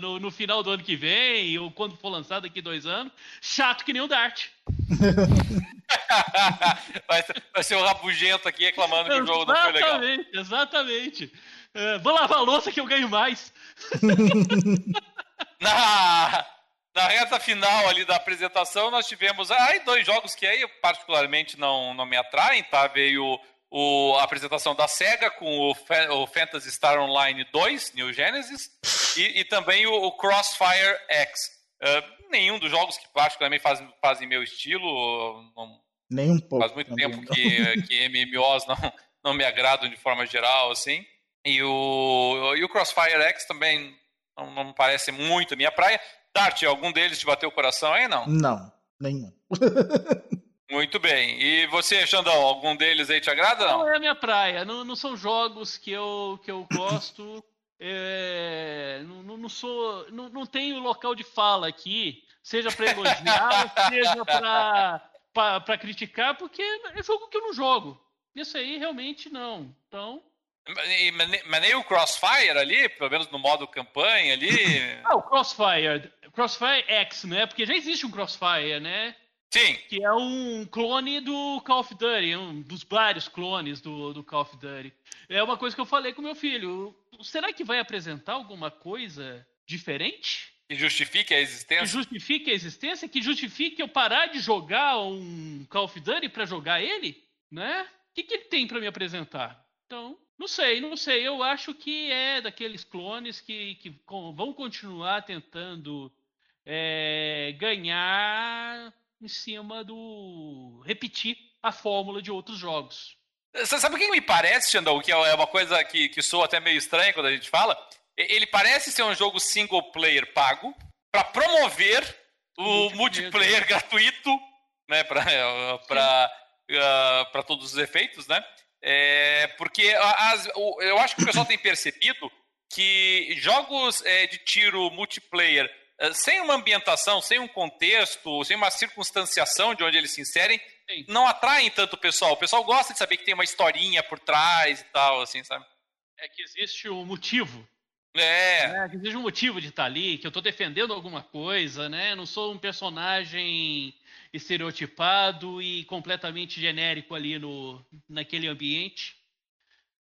no, no final do ano que vem, ou quando for lançado daqui dois anos, chato que nem o Dart. vai, ser, vai ser o rabugento aqui reclamando que o jogo não foi legal. Exatamente, exatamente. Uh, vou lavar a louça que eu ganho mais. Na, na reta final ali da apresentação, nós tivemos aí dois jogos que aí particularmente não, não me atraem, tá? Veio o, a apresentação da SEGA com o, o Phantasy Star Online 2, New Genesis, e, e também o, o, Crossfire X. Uh, nenhum dos jogos que particularmente fazem, fazem meu estilo. Não, Nem um pouco. Faz muito tempo que, que MMOs não, não me agradam de forma geral, assim. E o, e o Crossfire X também não, não parece muito a minha praia. Dart, algum deles te bateu o coração aí, não? Não, nenhum. Muito bem. E você, Xandão, algum deles aí te agrada? Não, não é a minha praia. Não, não são jogos que eu, que eu gosto. É, não, não, sou. Não, não tenho local de fala aqui, seja para elogiar, seja para criticar, porque é jogo que eu não jogo. Isso aí realmente não. Então. Mas nem o Crossfire ali, pelo menos no modo campanha ali. ah, o Crossfire. Crossfire X, né? Porque já existe um Crossfire, né? Sim. Que é um clone do Call of Duty, um dos vários clones do, do Call of Duty. É uma coisa que eu falei com meu filho. Será que vai apresentar alguma coisa diferente? Que justifique a existência? Que justifique a existência? Que justifique eu parar de jogar um Call of Duty para jogar ele? Né? O que, que ele tem para me apresentar? Então, não sei, não sei. Eu acho que é daqueles clones que, que vão continuar tentando é, ganhar em cima do. repetir a fórmula de outros jogos. Você sabe o que me parece, Xandão? Que é uma coisa que, que soa até meio estranha quando a gente fala. Ele parece ser um jogo single player pago para promover o multiplayer, multiplayer gratuito, né? Para uh, todos os efeitos, né? É, porque as, eu acho que o pessoal tem percebido que jogos é, de tiro multiplayer eh, sem uma ambientação, sem um contexto, sem uma circunstanciação de onde eles se inserem, Sim. não atraem tanto o pessoal. O pessoal gosta de saber que tem uma historinha por trás e tal, assim, sabe? É que existe um motivo. É. é que existe um motivo de estar ali, que eu estou defendendo alguma coisa, né? não sou um personagem estereotipado e completamente genérico ali no, naquele ambiente.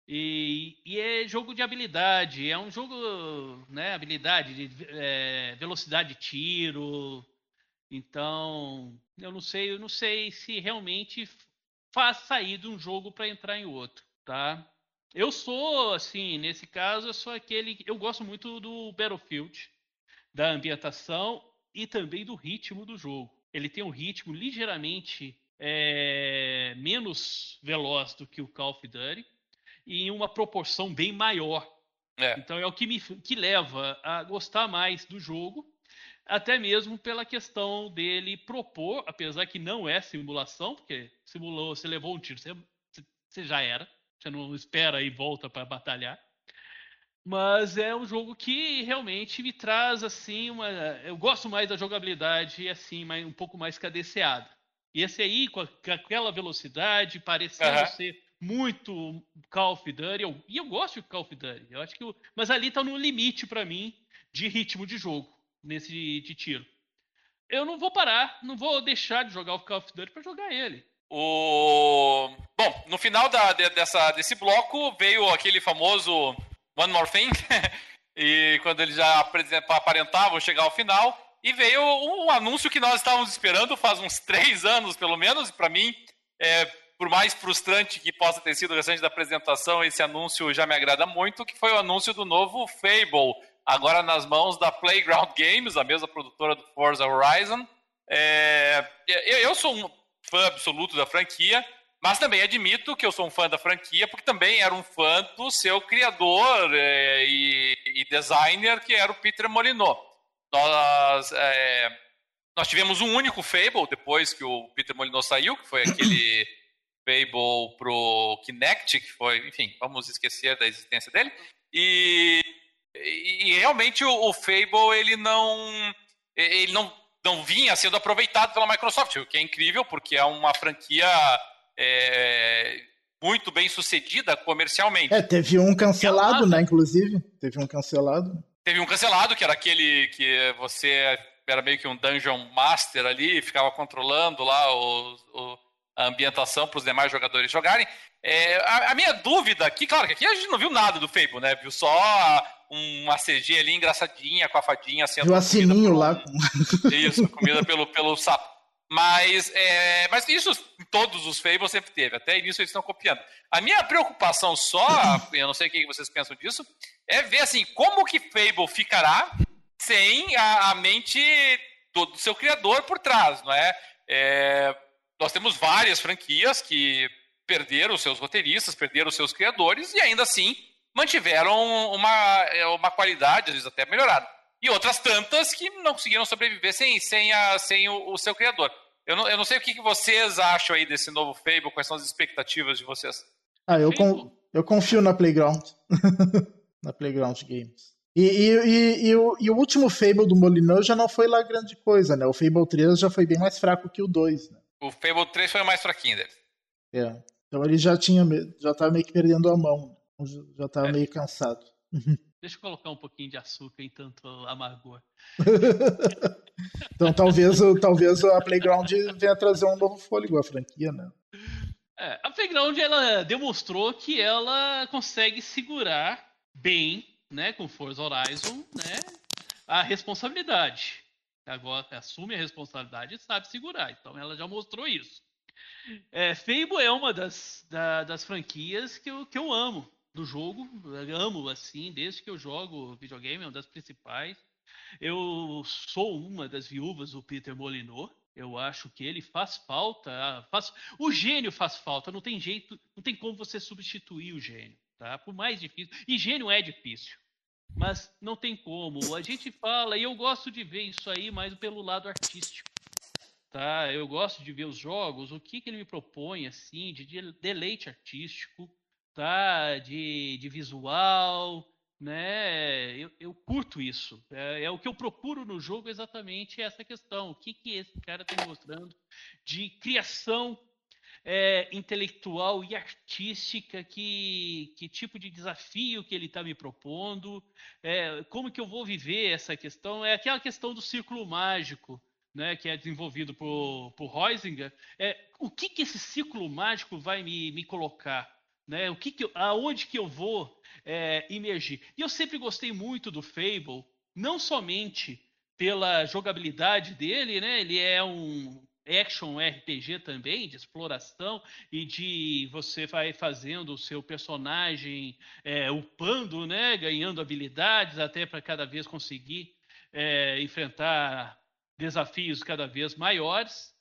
E, e, é jogo de habilidade, é um jogo, né, habilidade, de é, velocidade de tiro. Então, eu não sei, eu não sei se realmente faz sair de um jogo para entrar em outro, tá? Eu sou, assim, nesse caso, eu sou aquele, eu gosto muito do Battlefield, da ambientação e também do ritmo do jogo. Ele tem um ritmo ligeiramente é, menos veloz do que o Call of Duty em uma proporção bem maior. É. Então é o que me que leva a gostar mais do jogo, até mesmo pela questão dele propor, apesar que não é simulação, porque simulou, você levou um tiro, você, você já era, você não espera e volta para batalhar. Mas é um jogo que realmente me traz assim uma. Eu gosto mais da jogabilidade assim, mais, um pouco mais cadenciada. E esse aí, com aquela velocidade, parecendo uhum. ser muito Call of Duty, eu, e eu gosto de Call of Duty. Eu acho que eu, mas ali tá no limite para mim de ritmo de jogo nesse de, de, tiro. Eu não vou parar, não vou deixar de jogar o Call of Duty para jogar ele. O bom, no final da, de, dessa, desse bloco veio aquele famoso One More Thing e quando eles já aparentavam chegar ao final e veio um anúncio que nós estávamos esperando faz uns três anos pelo menos para mim é, por mais frustrante que possa ter sido o restante da apresentação, esse anúncio já me agrada muito, que foi o anúncio do novo Fable, agora nas mãos da Playground Games, a mesma produtora do Forza Horizon. É, eu sou um fã absoluto da franquia, mas também admito que eu sou um fã da franquia, porque também era um fã do seu criador é, e, e, designer, que era o Peter Molyneux. Nós, é, nós tivemos um único Fable depois que o Peter Molyneux saiu, que foi aquele Fable pro Kinect, que foi, enfim, vamos esquecer da existência dele. E, e realmente o, o, Fable ele não ele não não vinha sendo aproveitado pela Microsoft, o que é incrível, porque é uma franquia é, muito bem sucedida comercialmente. É, teve um cancelado, né, inclusive. Teve um cancelado. Teve um cancelado, que era aquele que você era meio que um dungeon master ali, ficava controlando lá o, o a ambientação para os demais jogadores jogarem. É, a, a, minha dúvida aqui, claro que aqui a gente não viu nada do Fable, né? Viu só uma CG ali engraçadinha com a fadinha sendo. Viu a sininho lá. Isso, comida pelo, pelo sapo. Mas, é, mas isso em todos os Fables sempre teve, até nisso eles estão copiando. A minha preocupação só, eu não sei o que vocês pensam disso, é ver assim, como que Fable ficará sem a, a mente do, do, seu criador por trás, não é? é? Nós temos várias franquias que perderam seus roteiristas, perderam seus criadores e ainda assim mantiveram uma, é, uma qualidade, às vezes até melhorada e outras tantas que não conseguiram sobreviver sem, sem, a, sem o, o seu criador. Eu não, eu não sei o que, que vocês acham aí desse novo Fable, quais são as expectativas de vocês. Ah, eu, com, eu confio na Playground. na Playground Games. E, e, e, e, o, e o último Fable do Molineux já não foi lá grande coisa, né? O Fable 3 já foi bem mais fraco que o 2, né? O Fable 3 foi o mais fraquinho dele. É. Então ele já tinha já tava meio que perdendo a mão. Já tava é. meio cansado. Deixa eu colocar um pouquinho de açúcar em tanto amargor. então talvez, talvez a Playground venha trazer um novo fôlego à franquia, né? É, a Playground ela demonstrou que ela consegue segurar bem, né, com Forza Horizon, né, a responsabilidade. Agora assume a responsabilidade e sabe segurar. Então ela já mostrou isso. É, Fable é uma das, da, das franquias que eu, que eu amo do jogo. Eu amo assim, desde que eu jogo videogame, é uma das principais. Eu sou uma das viúvas do Peter Molinot. Eu acho que ele faz falta. Faz... O gênio faz falta. Não tem jeito, não tem como você substituir o gênio, tá? Por mais difícil. E gênio é difícil. Mas não tem como. A gente fala, e eu gosto de ver isso aí mais pelo lado artístico. Tá? Eu gosto de ver os jogos, o que, que ele me propõe assim, de deleite artístico tá? de, de visual, né? Eu, eu curto isso. É, é, o que eu procuro no jogo exatamente essa questão. O que, que esse cara está mostrando de criação é, intelectual e artística, que, que tipo de desafio que ele está me propondo, é, como que eu vou viver essa questão. É aquela questão do círculo mágico. Né, que é desenvolvido por, por Heisinger, é, o que, que esse círculo mágico vai me, me colocar? Né? O que, que eu, aonde que eu vou é, emergir? E eu sempre gostei muito do Fable, não somente pela jogabilidade dele, né? Ele é um action RPG também, de exploração e de você vai fazendo o seu personagem é, upando, né? Ganhando habilidades até para cada vez conseguir é, enfrentar desafios cada vez maiores.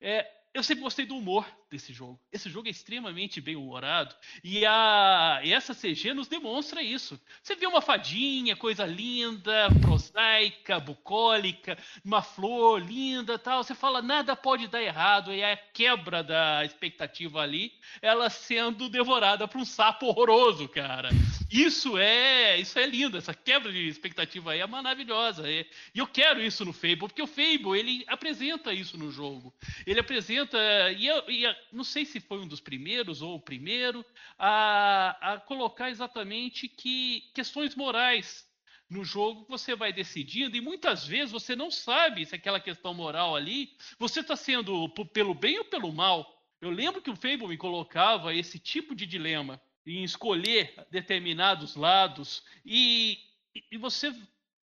É, eu sempre gostei do humor desse jogo. Esse jogo é extremamente bem humorado e, a, e essa CG nos demonstra isso. Você vê uma fadinha, coisa linda, prosaica, bucólica, uma flor linda, tal. Você fala nada pode dar errado e a quebra da expectativa ali, ela sendo devorada por um sapo horroroso, cara. Isso é, isso é lindo. Essa quebra de expectativa aí é maravilhosa. E eu quero isso no Fable porque o Fable ele apresenta isso no jogo. Ele apresenta e, e não sei se foi um dos primeiros ou o primeiro, a, a colocar exatamente que questões morais no jogo você vai decidindo e muitas vezes você não sabe se aquela questão moral ali você está sendo pelo bem ou pelo mal. Eu lembro que o Fable me colocava esse tipo de dilema em escolher determinados lados e, e você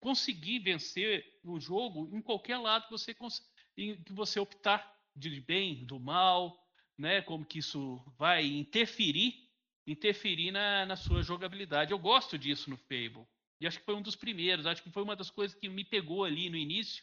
conseguir vencer o jogo em qualquer lado que você, que você optar de bem, do mal, né? Como que isso vai interferir, interferir na, na sua jogabilidade. Eu gosto disso no Fable. E acho que foi um dos primeiros, acho que foi uma das coisas que me pegou ali no início,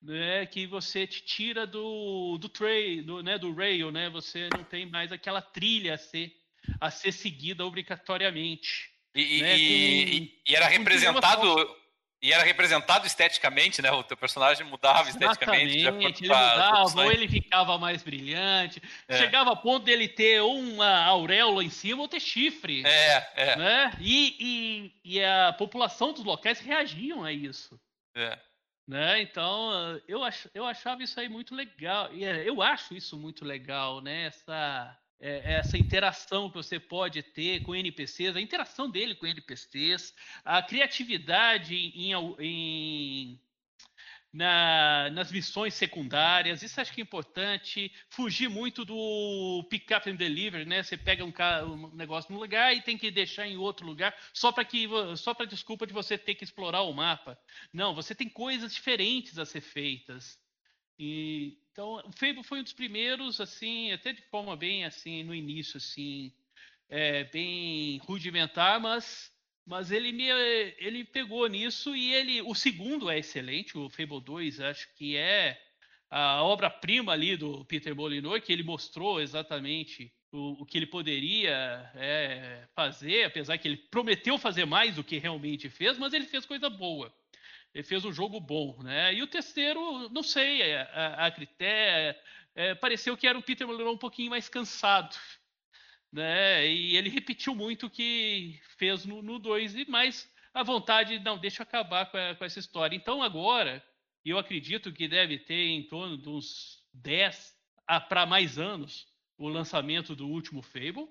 né, que você te tira do do tray, do, né, do rail, né? Você não tem mais aquela trilha a ser a ser seguida obrigatoriamente. E, né, e, com, e era representado e era representado esteticamente, né? O teu personagem mudava esteticamente. Exatamente, ele mudava, ou ele ficava mais brilhante. É. Chegava a ponto dele ter uma auréola em cima ou ter chifre. É, é. Né? E, e, e a população dos locais reagiam a isso. É. Né? Então, eu, ach, eu achava isso aí muito legal. E é, eu acho isso muito legal, né? Essa, é, essa interação que você pode ter com NPCs, a interação dele com NPCs, a criatividade em, em na, nas missões secundárias. Isso acho que é importante. Fugir muito do pick up and deliver, né? Você pega um, um negócio num lugar e tem que deixar em outro lugar só para que só para desculpa de você ter que explorar o mapa. Não, você tem coisas diferentes a ser feitas. E, então, o Fable foi um dos primeiros, assim, até de forma bem assim no início, assim, é, bem rudimentar, mas mas ele me ele pegou nisso e ele o segundo é excelente, o Fable 2, acho que é a obra-prima ali do Peter Molyneux, que ele mostrou exatamente o, o que ele poderia é, fazer, apesar que ele prometeu fazer mais do que realmente fez, mas ele fez coisa boa. Ele fez um jogo bom, né? E o terceiro, não sei, a, a critério, é, pareceu que era o Peter Molyneux um pouquinho mais cansado né? E ele repetiu muito o que fez no 2, e mais a vontade, não, deixa eu acabar com, a, com essa história. Então agora, eu acredito que deve ter em torno de uns 10 para mais anos o lançamento do último Fable.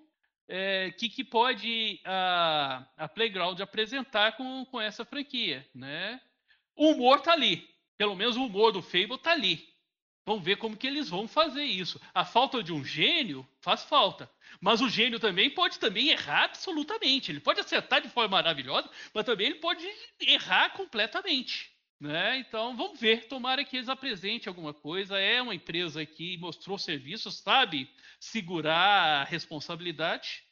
É, que, que pode a, a Playground apresentar com, com essa franquia, né? O humor tá ali, pelo menos o humor do Fable tá ali. Vamos ver como que eles vão fazer isso. A falta de um gênio faz falta. Mas o gênio também pode também errar absolutamente. Ele pode acertar de forma maravilhosa, mas também ele pode errar completamente. Né? Então vamos ver. Tomara que eles apresentem alguma coisa. É uma empresa que mostrou serviço, sabe segurar a responsabilidade.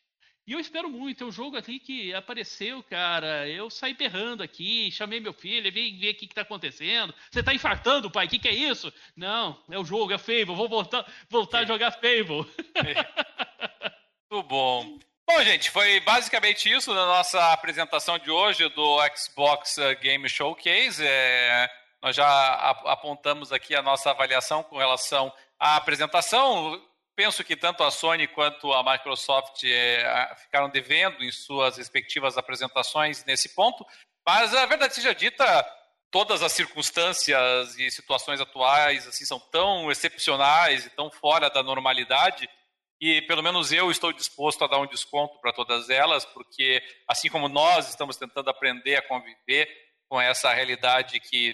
E eu espero muito. É um jogo aqui que apareceu, cara. Eu saí berrando aqui, chamei meu filho, vem ver o que, está acontecendo. Você está infartando, pai? O que, que, é isso? Não, é o jogo, é Fable. Vou voltar, voltar a jogar Fable. Muito bom. Bom, gente, foi basicamente isso na nossa apresentação de hoje do Xbox Game Showcase. É, nós já apontamos aqui a nossa avaliação com relação à apresentação penso que tanto a Sony quanto a Microsoft é, ficaram devendo em suas respectivas apresentações nesse ponto, mas a verdade seja dita, todas as circunstâncias e situações atuais assim são tão excepcionais e tão fora da normalidade e pelo menos eu estou disposto a dar um desconto para todas elas, porque assim como nós estamos tentando aprender a conviver com essa realidade que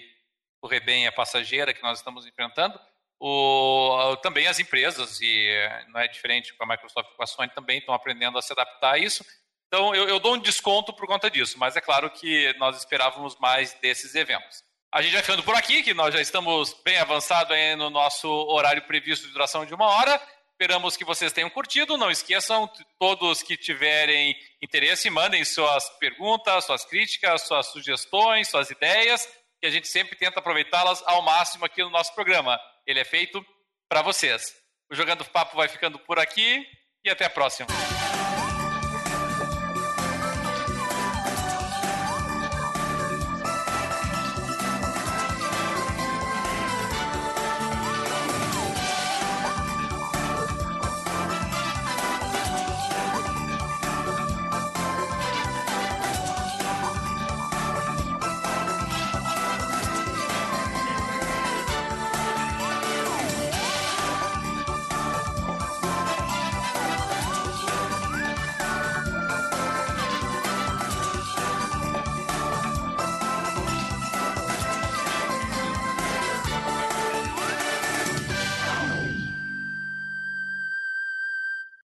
o rebem é passageira que nós estamos enfrentando, o, também as empresas, e não é diferente com a Microsoft e com a Sony, também estão aprendendo a se adaptar a isso. Então, eu, eu dou um desconto por conta disso, mas é claro que nós esperávamos mais desses eventos. A gente vai ficando por aqui, que nós já estamos bem avançados no nosso horário previsto de duração de uma hora. Esperamos que vocês tenham curtido. Não esqueçam, todos que tiverem interesse, mandem suas perguntas, suas críticas, suas sugestões, suas ideias, que a gente sempre tenta aproveitá-las ao máximo aqui no nosso programa. Ele é feito para vocês. O Jogando Papo vai ficando por aqui e até a próxima.